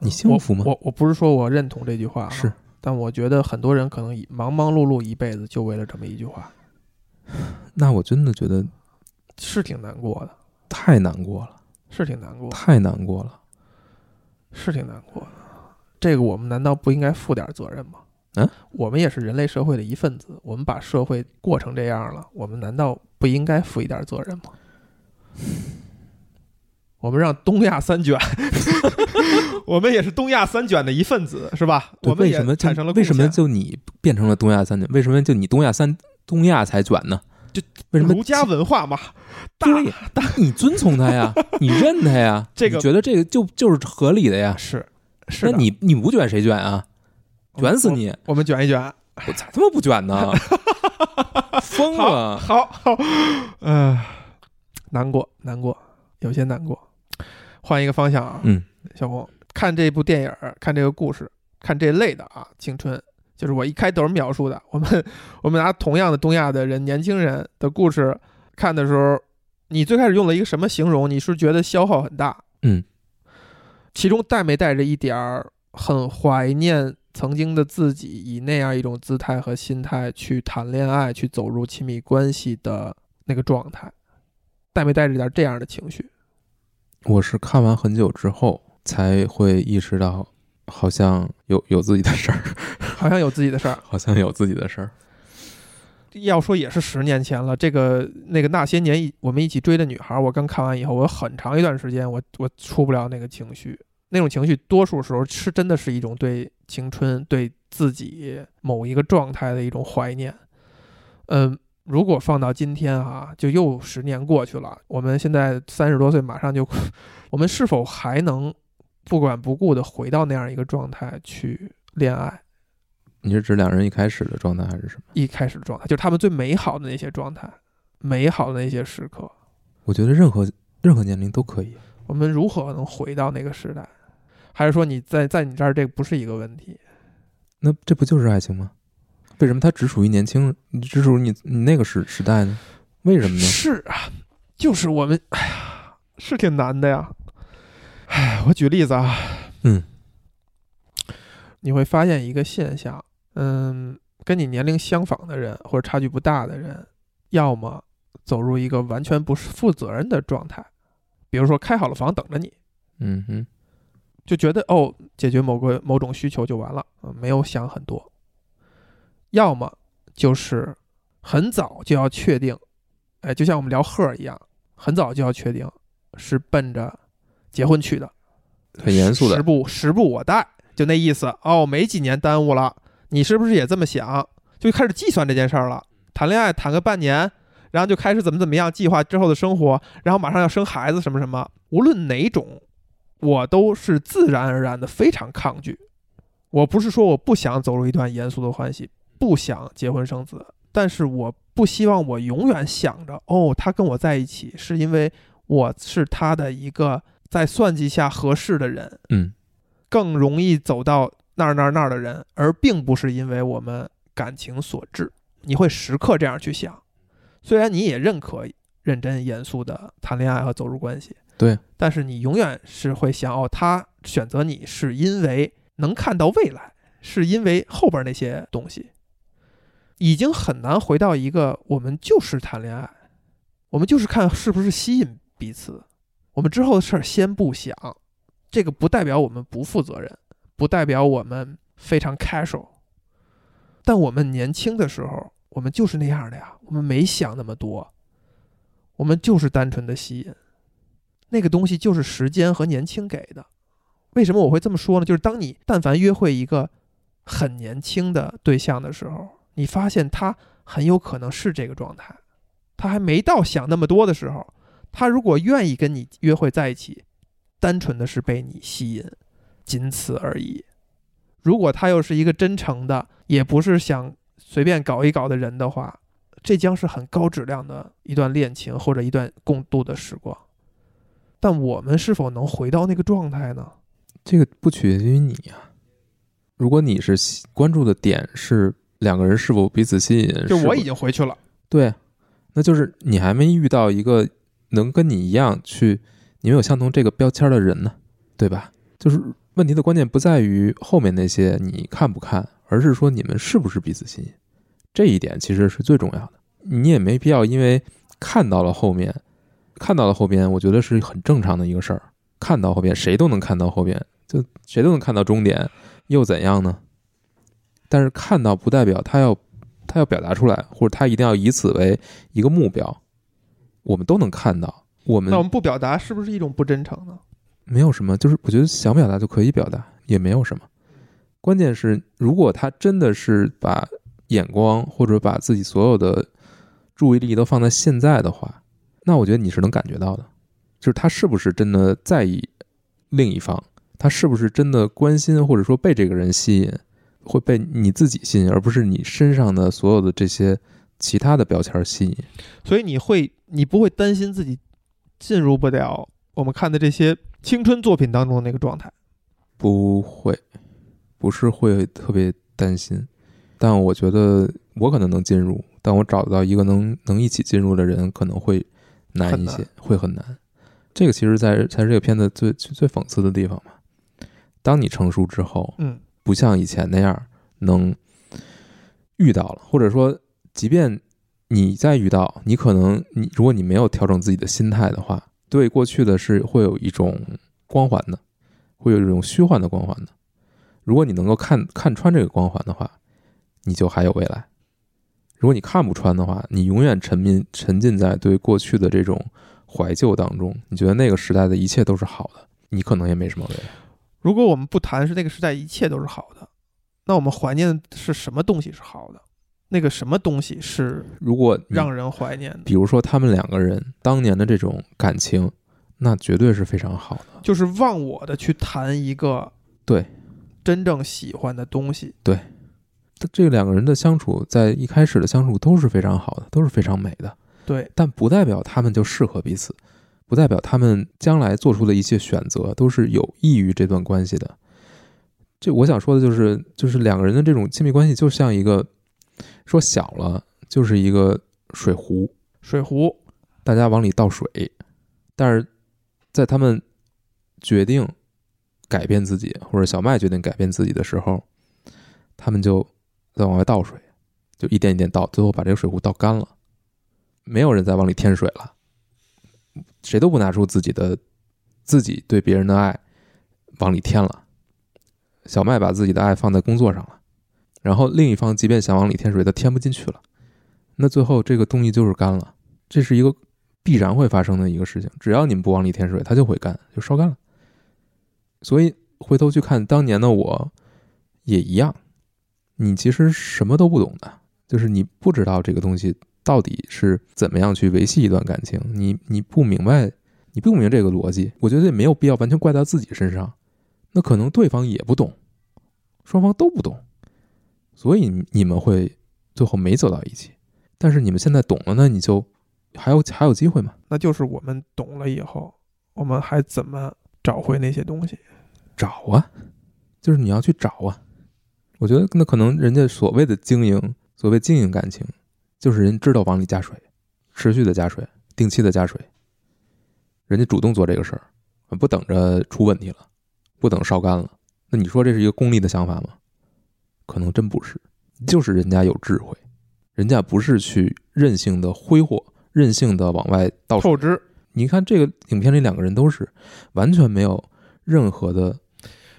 你幸福吗？我我我不是说我认同这句话、啊，是，但我觉得很多人可能忙忙碌碌一辈子，就为了这么一句话，那我真的觉得是挺难过的，太难过了，是挺难过，太难过了。是挺难过的。这个我们难道不应该负点责任吗？嗯，我们也是人类社会的一份子，我们把社会过成这样了，我们难道不应该负一点责任吗？我们让东亚三卷，我们也是东亚三卷的一份子，是吧？对我们为什么就产生了为什么就你变成了东亚三卷？为什么就你东亚三东亚才卷呢？就为什么儒家文化嘛？大对你遵从他呀，你认他呀？这个你觉得这个就就是合理的呀？是是，那你你不卷谁卷啊？卷死你！我们卷一卷，我咋他妈不卷呢！疯了！好好，嗯、难过难过，有些难过。换一个方向啊，嗯，小红看这部电影，看这个故事，看这类的啊，青春，就是我一开头描述的，我们我们拿同样的东亚的人年轻人的故事看的时候，你最开始用了一个什么形容？你是觉得消耗很大？嗯，其中带没带着一点儿很怀念曾经的自己，以那样一种姿态和心态去谈恋爱，去走入亲密关系的那个状态，带没带着点这样的情绪？我是看完很久之后才会意识到，好像有有自己的事儿，好像有自己的事儿。好像有自己的事儿。要说也是十年前了，这个那个那些年一我们一起追的女孩，我刚看完以后，我有很长一段时间我我出不了那个情绪，那种情绪多数时候是真的是一种对青春、对自己某一个状态的一种怀念。嗯，如果放到今天啊，就又十年过去了，我们现在三十多岁，马上就，我们是否还能不管不顾的回到那样一个状态去恋爱？你是指两人一开始的状态还是什么？一开始的状态，就是他们最美好的那些状态，美好的那些时刻。我觉得任何任何年龄都可以。我们如何能回到那个时代？还是说你在在你这儿这个不是一个问题？那这不就是爱情吗？为什么它只属于年轻人，只属于你你那个时时代呢？为什么呢？是啊，就是我们，哎呀，是挺难的呀。哎，我举例子啊，嗯，你会发现一个现象，嗯，跟你年龄相仿的人或者差距不大的人，要么走入一个完全不是负责任的状态，比如说开好了房等着你，嗯哼，就觉得哦，解决某个某种需求就完了，嗯没有想很多。要么就是很早就要确定，哎，就像我们聊贺一样，很早就要确定是奔着结婚去的，很严肃的时不时不我待，就那意思哦，没几年耽误了，你是不是也这么想？就开始计算这件事儿了。谈恋爱谈个半年，然后就开始怎么怎么样计划之后的生活，然后马上要生孩子什么什么，无论哪种，我都是自然而然的非常抗拒。我不是说我不想走入一段严肃的关系，不想结婚生子，但是我不希望我永远想着哦，他跟我在一起是因为我是他的一个在算计下合适的人，嗯，更容易走到那儿那儿那儿的人，而并不是因为我们感情所致。你会时刻这样去想，虽然你也认可认真严肃的谈恋爱和走入关系，对，但是你永远是会想哦，他选择你是因为能看到未来，是因为后边那些东西，已经很难回到一个我们就是谈恋爱，我们就是看是不是吸引彼此，我们之后的事儿先不想，这个不代表我们不负责任，不代表我们非常 casual，但我们年轻的时候。我们就是那样的呀，我们没想那么多，我们就是单纯的吸引，那个东西就是时间和年轻给的。为什么我会这么说呢？就是当你但凡约会一个很年轻的对象的时候，你发现他很有可能是这个状态，他还没到想那么多的时候，他如果愿意跟你约会在一起，单纯的是被你吸引，仅此而已。如果他又是一个真诚的，也不是想。随便搞一搞的人的话，这将是很高质量的一段恋情或者一段共度的时光。但我们是否能回到那个状态呢？这个不取决于你啊。如果你是关注的点是两个人是否彼此吸引，就我已经回去了。对，那就是你还没遇到一个能跟你一样去，你们有相同这个标签的人呢，对吧？就是问题的关键不在于后面那些你看不看。而是说你们是不是彼此吸引，这一点其实是最重要的。你也没必要因为看到了后面，看到了后边，我觉得是很正常的一个事儿。看到后边，谁都能看到后边，就谁都能看到终点，又怎样呢？但是看到不代表他要他要表达出来，或者他一定要以此为一个目标。我们都能看到，我们那我们不表达是不是一种不真诚呢？没有什么，就是我觉得想表达就可以表达，也没有什么。关键是，如果他真的是把眼光或者把自己所有的注意力都放在现在的话，那我觉得你是能感觉到的，就是他是不是真的在意另一方，他是不是真的关心或者说被这个人吸引，会被你自己吸引，而不是你身上的所有的这些其他的标签吸引。所以你会，你不会担心自己进入不了我们看的这些青春作品当中的那个状态？不会。不是会特别担心，但我觉得我可能能进入，但我找到一个能能一起进入的人可能会难一些，会很难。这个其实在才是这个片子最最讽刺的地方嘛。当你成熟之后，嗯，不像以前那样能遇到了，或者说，即便你再遇到，你可能你如果你没有调整自己的心态的话，对过去的是会有一种光环的，会有一种虚幻的光环的。如果你能够看看穿这个光环的话，你就还有未来；如果你看不穿的话，你永远沉迷沉浸在对过去的这种怀旧当中。你觉得那个时代的一切都是好的，你可能也没什么未来。如果我们不谈是那个时代一切都是好的，那我们怀念的是什么东西是好的？那个什么东西是如果让人怀念的？比如说他们两个人当年的这种感情，那绝对是非常好的。就是忘我的去谈一个对。真正喜欢的东西，对，这两个人的相处，在一开始的相处都是非常好的，都是非常美的，对。但不代表他们就适合彼此，不代表他们将来做出的一切选择都是有益于这段关系的。这我想说的就是，就是两个人的这种亲密关系，就像一个说小了就是一个水壶，水壶，大家往里倒水，但是在他们决定。改变自己，或者小麦决定改变自己的时候，他们就再往外倒水，就一点一点倒，最后把这个水壶倒干了。没有人再往里添水了，谁都不拿出自己的自己对别人的爱往里添了。小麦把自己的爱放在工作上了，然后另一方即便想往里添水，他添不进去了。那最后这个东西就是干了，这是一个必然会发生的一个事情。只要你们不往里添水，它就会干，就烧干了。所以回头去看当年的我，也一样。你其实什么都不懂的，就是你不知道这个东西到底是怎么样去维系一段感情，你你不明白，你不明这个逻辑，我觉得也没有必要完全怪到自己身上。那可能对方也不懂，双方都不懂，所以你们会最后没走到一起。但是你们现在懂了那，你就还有还有机会吗？那就是我们懂了以后，我们还怎么找回那些东西？找啊，就是你要去找啊。我觉得那可能人家所谓的经营，所谓经营感情，就是人知道往里加水，持续的加水，定期的加水。人家主动做这个事儿，不等着出问题了，不等烧干了。那你说这是一个功利的想法吗？可能真不是，就是人家有智慧，人家不是去任性的挥霍，任性的往外倒水透支，你看这个影片里两个人都是完全没有任何的，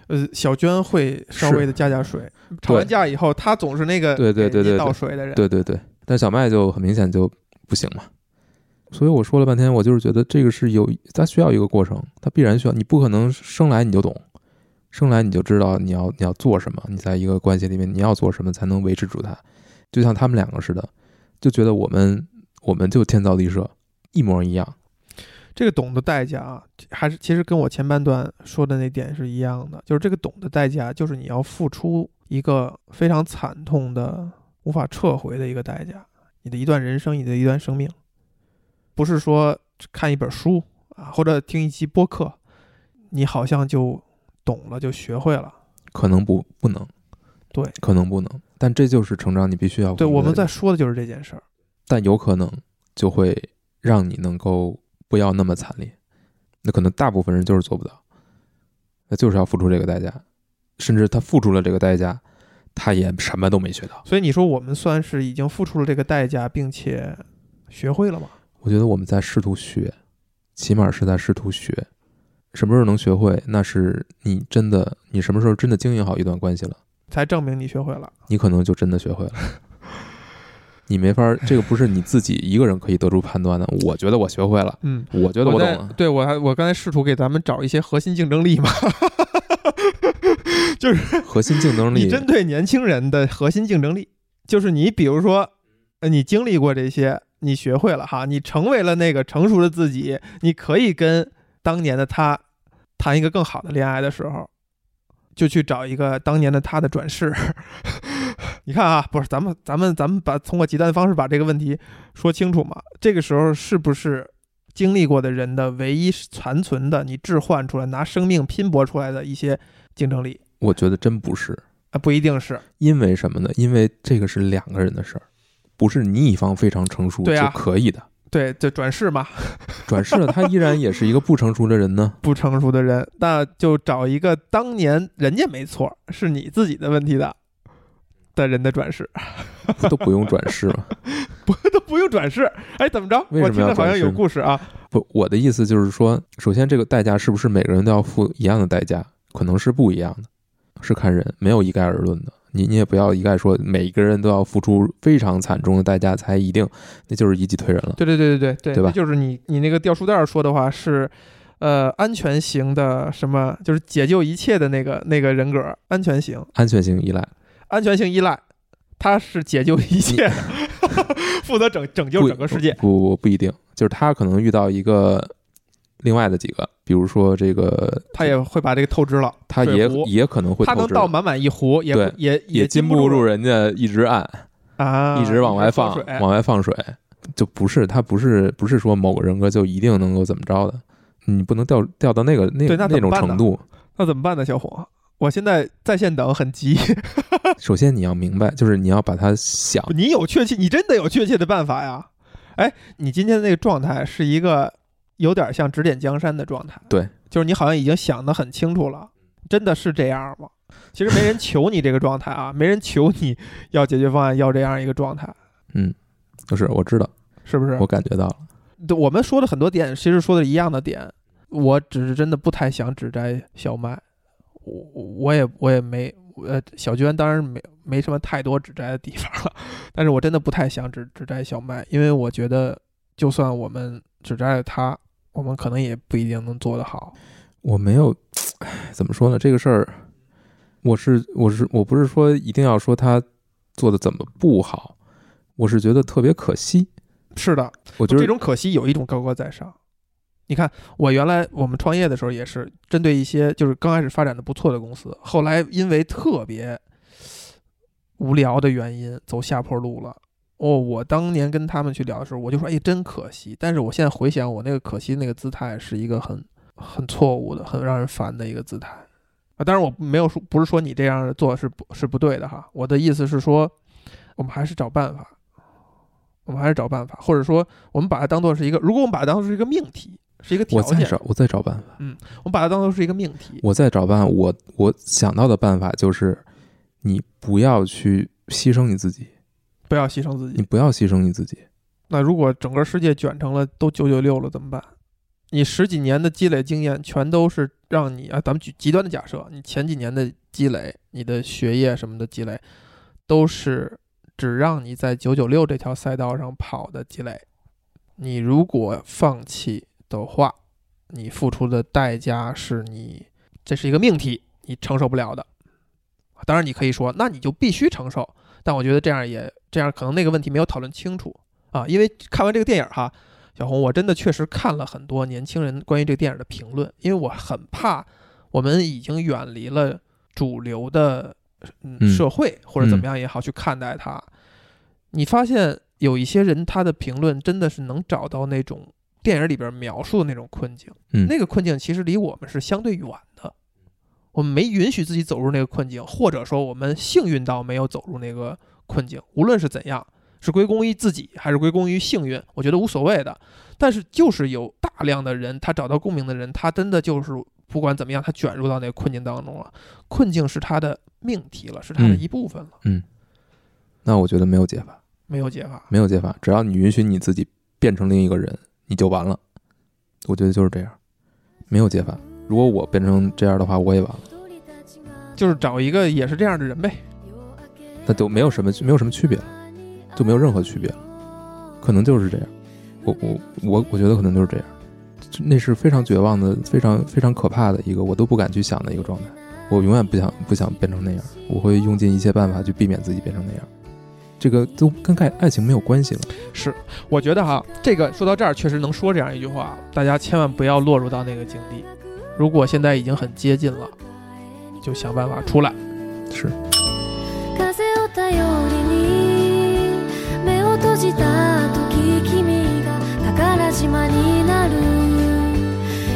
呃，小娟会稍微的加加水，吵完架以后，他总是那个对对对对对倒水的人。对对对，但小麦就很明显就不行嘛。所以我说了半天，我就是觉得这个是有，它需要一个过程，它必然需要，你不可能生来你就懂，生来你就知道你要你要做什么，你在一个关系里面你要做什么才能维持住它。就像他们两个似的，就觉得我们我们就天造地设，一模一样。这个懂的代价啊，还是其实跟我前半段说的那点是一样的，就是这个懂的代价，就是你要付出一个非常惨痛的、无法撤回的一个代价，你的一段人生，你的一段生命，不是说看一本书啊，或者听一期播客，你好像就懂了，就学会了。可能不不能，对，可能不能，但这就是成长，你必须要对，我们在说的就是这件事儿。但有可能就会让你能够不要那么惨烈。那可能大部分人就是做不到，那就是要付出这个代价，甚至他付出了这个代价，他也什么都没学到。所以你说我们算是已经付出了这个代价，并且学会了吗？我觉得我们在试图学，起码是在试图学。什么时候能学会？那是你真的，你什么时候真的经营好一段关系了，才证明你学会了。你可能就真的学会了。你没法儿，这个不是你自己一个人可以得出判断的。我觉得我学会了，嗯，我觉得我懂了。对我还我刚才试图给咱们找一些核心竞争力嘛，核心竞争力，你针对年轻人的核心竞争力，就是你比如说，呃，你经历过这些，你学会了哈，你成为了那个成熟的自己，你可以跟当年的他谈一个更好的恋爱的时候，就去找一个当年的他的转世。你看啊，不是咱们咱们咱们把通过极端的方式把这个问题说清楚嘛？这个时候是不是经历过的人的唯一残存的，你置换出来拿生命拼搏出来的一些竞争力我觉得真不是。啊？不一定是。因为什么呢？因为这个是两个人的事儿，不是你一方非常成熟就啊可以的。对，就转世嘛，转世了，他依然也是一个不成熟的人呢。不成熟的人，那就找一个当年人家没错，是你自己的问题的的人的转世，都不用转世嘛。不都不用转世。哎，怎么着？为什么我听着好像有要转世故事啊。不，我的意思就是说，首先这个代价是不是每个人都要付一样的代价？可能是不一样的，是看人，没有一概而论的。你你也不要一概说每一个人都要付出非常惨重的代价才一定，那就是一己推人了。对对对对对对吧就是你你那个掉书袋儿说的话是，呃，安全型的什么，就是解救一切的那个那个人格，安全型，安全型依赖，安全性依赖，他是解救一切的，负责拯拯救整个世界。不不不一定，就是他可能遇到一个另外的几个，比如说这个，他也会把这个透支了，他也也可能会他透支能倒满满一壶，也对也也禁不不住人家一直按，啊，一直往外放。往外放水，就不是他不是不是说某个人格就一定能够怎么着的，你不能掉掉到那个那那那种程度。那怎么办呢，小伙？我现在在线等，很急。首先你要明白，就是你要把它想，你有确切，你真的有确切的办法呀？哎，你今天的那个状态是一个有点像指点江山的状态。对，就是你好像已经想得很清楚了，真的是这样吗？其实没人求你这个状态啊，没人求你要解决方案，要这样一个状态，嗯，就是我知道，是不是？我感觉到了，对我们说的很多点，其实说的一样的点，我只是真的不太想指摘小麦，我我也我也没呃小娟当然没没什么太多指摘的地方了，但是我真的不太想指指摘小麦，因为我觉得就算我们只摘了他，我们可能也不一定能做得好。我没有，唉怎么说呢？这个事儿，我是我是我不是说一定要说他做的怎么不好，我是觉得特别可惜。是的，我觉得这种可惜有一种高高在上。你看，我原来我们创业的时候也是针对一些就是刚开始发展的不错的公司，后来因为特别无聊的原因走下坡路了。哦，我当年跟他们去聊的时候，我就说，哎，真可惜。但是我现在回想，我那个可惜那个姿态是一个很很错误的、很让人烦的一个姿态啊。当然，我没有说不是说你这样做是不是不对的哈。我的意思是说，我们还是找办法，我们还是找办法，或者说我们把它当做是一个，如果我们把它当做是一个命题，是一个条件，我再找我再找办法，嗯我们把它当做是一个命题。我再找办法。我我想到的办法就是，你不要去牺牲你自己，不要牺牲自己。你不要牺牲你自己。那如果整个世界卷成了都九九六了怎么办？你十几年的积累经验全都是让你啊，咱们举极端的假设，你前几年的积累，你的学业什么的积累，都是只让你在九九六这条赛道上跑的积累。你如果放弃的话，你付出的代价是你这是一个命题，你承受不了的。当然，你可以说，那你就必须承受。但我觉得这样也这样，可能那个问题没有讨论清楚啊。因为看完这个电影哈，小红，我真的确实看了很多年轻人关于这个电影的评论，因为我很怕我们已经远离了主流的嗯嗯社会或者怎么样也好去看待它。你发现有一些人他的评论真的是能找到那种电影里边描述的那种困境，嗯那个困境其实离我们是相对远的。我们没允许自己走入那个困境，或者说我们幸运到没有走入那个困境。无论是怎样，是归功于自己还是归功于幸运，我觉得无所谓的。但是就是有大量的人，他找到共鸣的人，他真的就是不管怎么样，他卷入到那个困境当中了。困境是他的命题了，是他的嗯一部分了，嗯那我觉得没有解法，没有解法。没有解法。只要你允许你自己变成另一个人，你就完了。我觉得就是这样，没有解法。如果我变成这样的话，我也完了，就是找一个也是这样的人呗。那就没有什么没有什么区别了，就没有任何区别了。可能就是这样，我我我我觉得可能就是这样。那是非常绝望的、非常非常可怕的一个，我都不敢去想的一个状态。我永远不想不想变成那样，我会用尽一切办法去避免自己变成那样。这个都跟爱爱情没有关系了。是，我觉得哈，这个说到这儿确实能说这样一句话，大家千万不要落入到那个境地。如果现在已经很接近了，就想办法出来。是，風を頼りに目を閉じた時君が宝島になる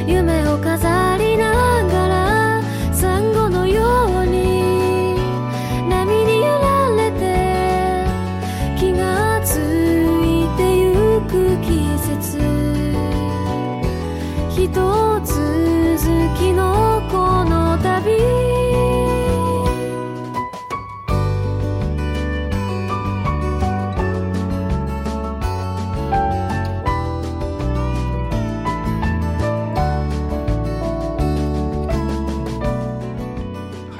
夢を飾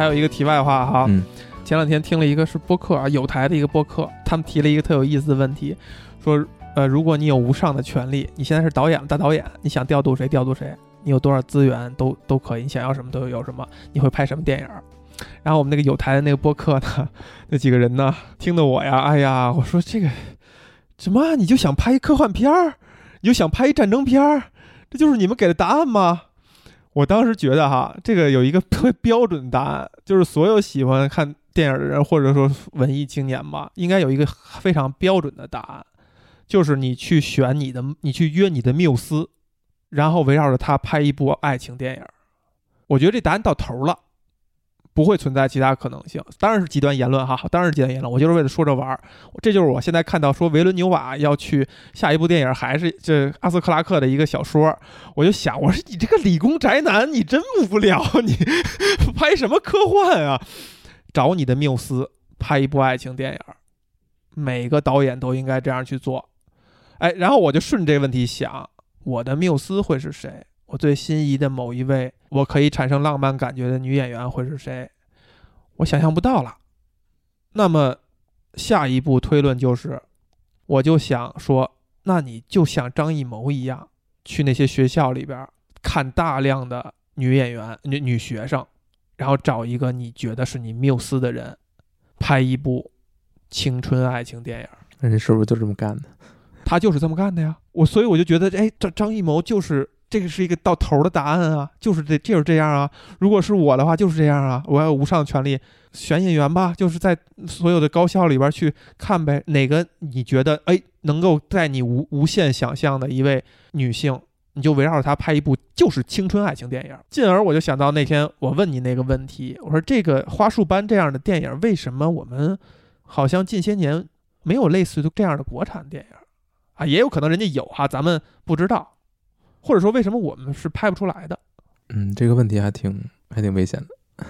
还有一个题外话哈，嗯前两天听了一个是播客啊，有台的一个播客，他们提了一个特有意思的问题，说呃，如果你有无上的权利，你现在是导演大导演，你想调度谁调度谁，你有多少资源都都可以，你想要什么都有什么，你会拍什么电影儿？然后我们那个有台的那个播客呢，那几个人呢，听得我呀，哎呀，我说这个什么，你就想拍一科幻片儿，你就想拍一战争片儿，这就是你们给的答案吗？我当时觉得哈，这个有一个特别标准答案，就是所有喜欢看电影的人，或者说文艺青年吧，应该有一个非常标准的答案，就是你去选你的，你去约你的缪斯，然后围绕着他拍一部爱情电影。我觉得这答案到头了，不会存在其他可能性。当然是极端言论哈，当然是极端言论。我就是为了说着玩儿，这就是我现在看到说维伦纽瓦要去下一部电影，还是这阿斯克拉克的一个小说，我就想，我说你这个理工宅男，你真无聊，你拍什么科幻啊？找你的缪斯拍一部爱情电影，每个导演都应该这样去做。哎，然后我就顺这问题想，我的缪斯会是谁？我最心仪的某一位，我可以产生浪漫感觉的女演员会是谁？我想象不到了。那么下一步推论就是，我就想说，那你就像张艺谋一样，去那些学校里边看大量的女演员、女女学生，然后找一个你觉得是你缪斯的人，拍一部青春爱情电影。那人是不是就这么干的？他就是这么干的呀。我所以我就觉得，哎，张张艺谋就是这个是一个到头的答案啊，就是这就是这样啊。如果是我的话，就是这样啊。我要有无上的权利选演员吧，就是在所有的高校里边去看呗，哪个你觉得哎能够在你无无限想象的一位女性，你就围绕着她拍一部就是青春爱情电影。进而我就想到那天我问你那个问题，我说这个花束般这样的电影，为什么我们好像近些年没有类似于这样的国产电影？啊，也有可能人家有哈，咱们不知道，或者说为什么我们是拍不出来的？嗯，这个问题还挺还挺危险的。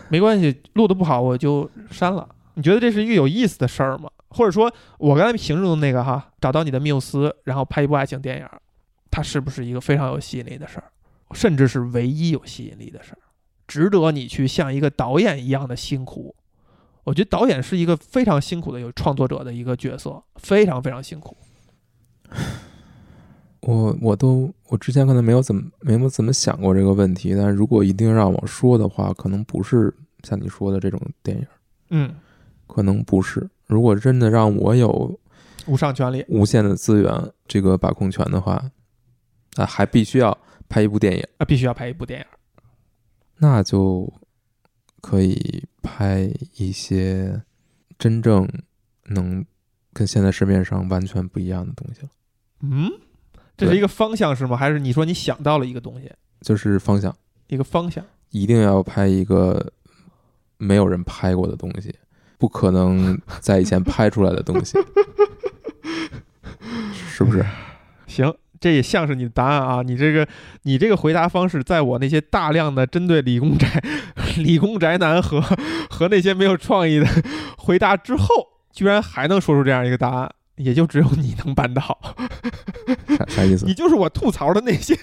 没关系，录的不好我就删了。你觉得这是一个有意思的事儿吗？或者说，我刚才形容的那个哈，找到你的缪斯，然后拍一部爱情电影，它是不是一个非常有吸引力的事儿？甚至是唯一有吸引力的事儿，值得你去像一个导演一样的辛苦？我觉得导演是一个非常辛苦的有创作者的一个角色，非常非常辛苦。我我都我之前可能没有怎么没有怎么想过这个问题，但是如果一定让我说的话，可能不是像你说的这种电影，嗯，可能不是。如果真的让我有无上权利，无限的资源，这个把控权的话，啊，还必须要拍一部电影，啊，必须要拍一部电影，那就可以拍一些真正能跟现在市面上完全不一样的东西了。嗯，这是一个方向是吗？还是你说你想到了一个东西，就是方向，一个方向？一定要拍一个没有人拍过的东西，不可能在以前 拍出来的东西，是不是？行，这也像是你的答案啊！你这个你这个回答方式，在我那些大量的针对理工宅、理工宅男和和那些没有创意的回答之后，居然还能说出这样一个答案，也就只有你能办到。啥啥意思 你？就是我吐槽的那些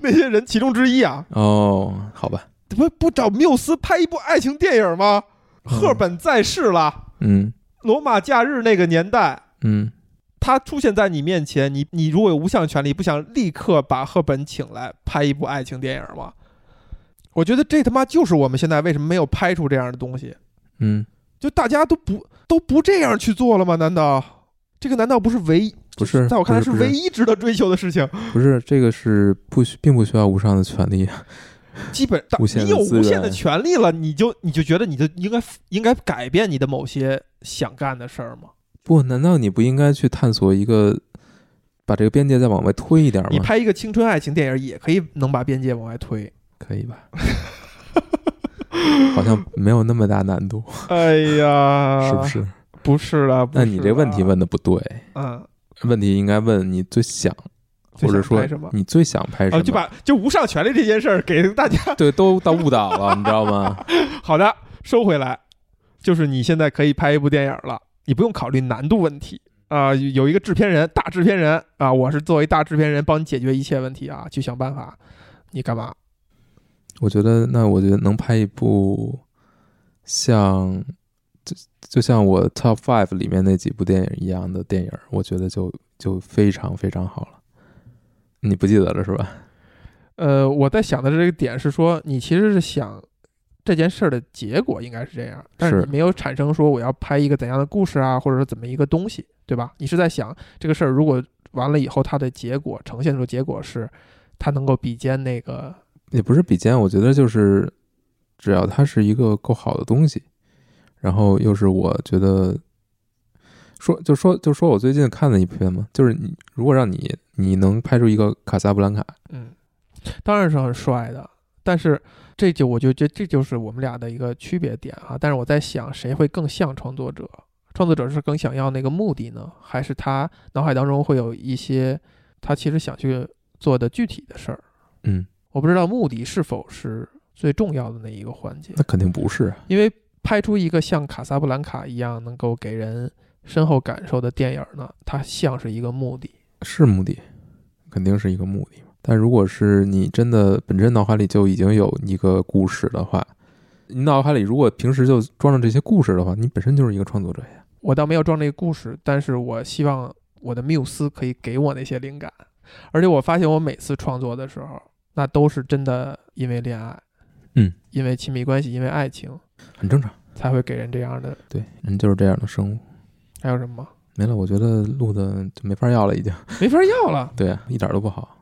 那些人其中之一啊！哦，好吧，不不找缪斯拍一部爱情电影吗？赫本在世了，嗯罗马假日那个年代，嗯，他出现在你面前，你你如果有无限权利，不想立刻把赫本请来拍一部爱情电影吗？我觉得这他妈就是我们现在为什么没有拍出这样的东西，嗯，就大家都不都不这样去做了吗？难道这个难道不是唯一？不是，在我看来是唯一值得追求的事情。不是这个是不需并不需要无上的权利，基本无限的你有无限的权利了，你就你就觉得你就应该应该改变你的某些想干的事儿吗？不？难道你不应该去探索一个，把这个边界再往外推一点吗？你拍一个青春爱情电影也可以能把边界往外推。可以吧？好像没有那么大难度，哎呀，是不？是？不是了，那你这问题，问的不对，嗯，问题应该问你最想，或者说？你最想拍什啊，么？就把就无上权力这件事儿给大家对都到误导了，你知道吗？好的收回来，就是你现在可以拍一部电影了，你不用考虑难度问题啊、有一个制片人，大制片人啊，我是作为大制片人帮你解决一切问题啊，去想办法，你干嘛？我觉得，那我觉得能拍一部像就就像我 Top Five 里面那几部电影一样的电影，我觉得就就非常非常好了。你不记得了是吧？呃，我在想的这个点是说，你其实是想这件事儿的结果应该是这样，但是没有产生说我要拍一个怎样的故事啊，或者说怎么一个东西，对吧？你是在想这个事儿如果完了以后，它的结果呈现出结果是，它能够比肩那个，也不是比肩，我觉得就是只要它是一个够好的东西，然后又是我觉得说就说就说我最近看的一篇嘛，就是你如果让你你能拍出一个卡萨布兰卡，嗯，当然是很帅的，但是这就我就觉得这就是我们俩的一个区别点啊。但是我在想，谁会更像创作者？创作者是更想要那个目的呢，还是他脑海当中会有一些他其实想去做的具体的事儿？嗯，我不知道目的是否是最重要的那一个环节那，肯定不是啊。因为拍出一个像卡萨布兰卡一样能够给人深厚感受的电影呢，它像是一个目的。是目的，肯定是一个目的。但如果是你真的本身脑海里就已经有一个故事的话，你脑海里如果平时就装着这些故事的话，你本身就是一个创作者呀。我倒没有装这个故事，但是我希望我的缪斯可以给我那些灵感，而且我发现我每次创作的时候，那都是真的因为恋爱，嗯，因为亲密关系，因为爱情，很正常。才会给人这样的。对，人就是这样的生物。还有什么？没了，我觉得录的就没法要了，已经。没法要了。对啊，一点都不好。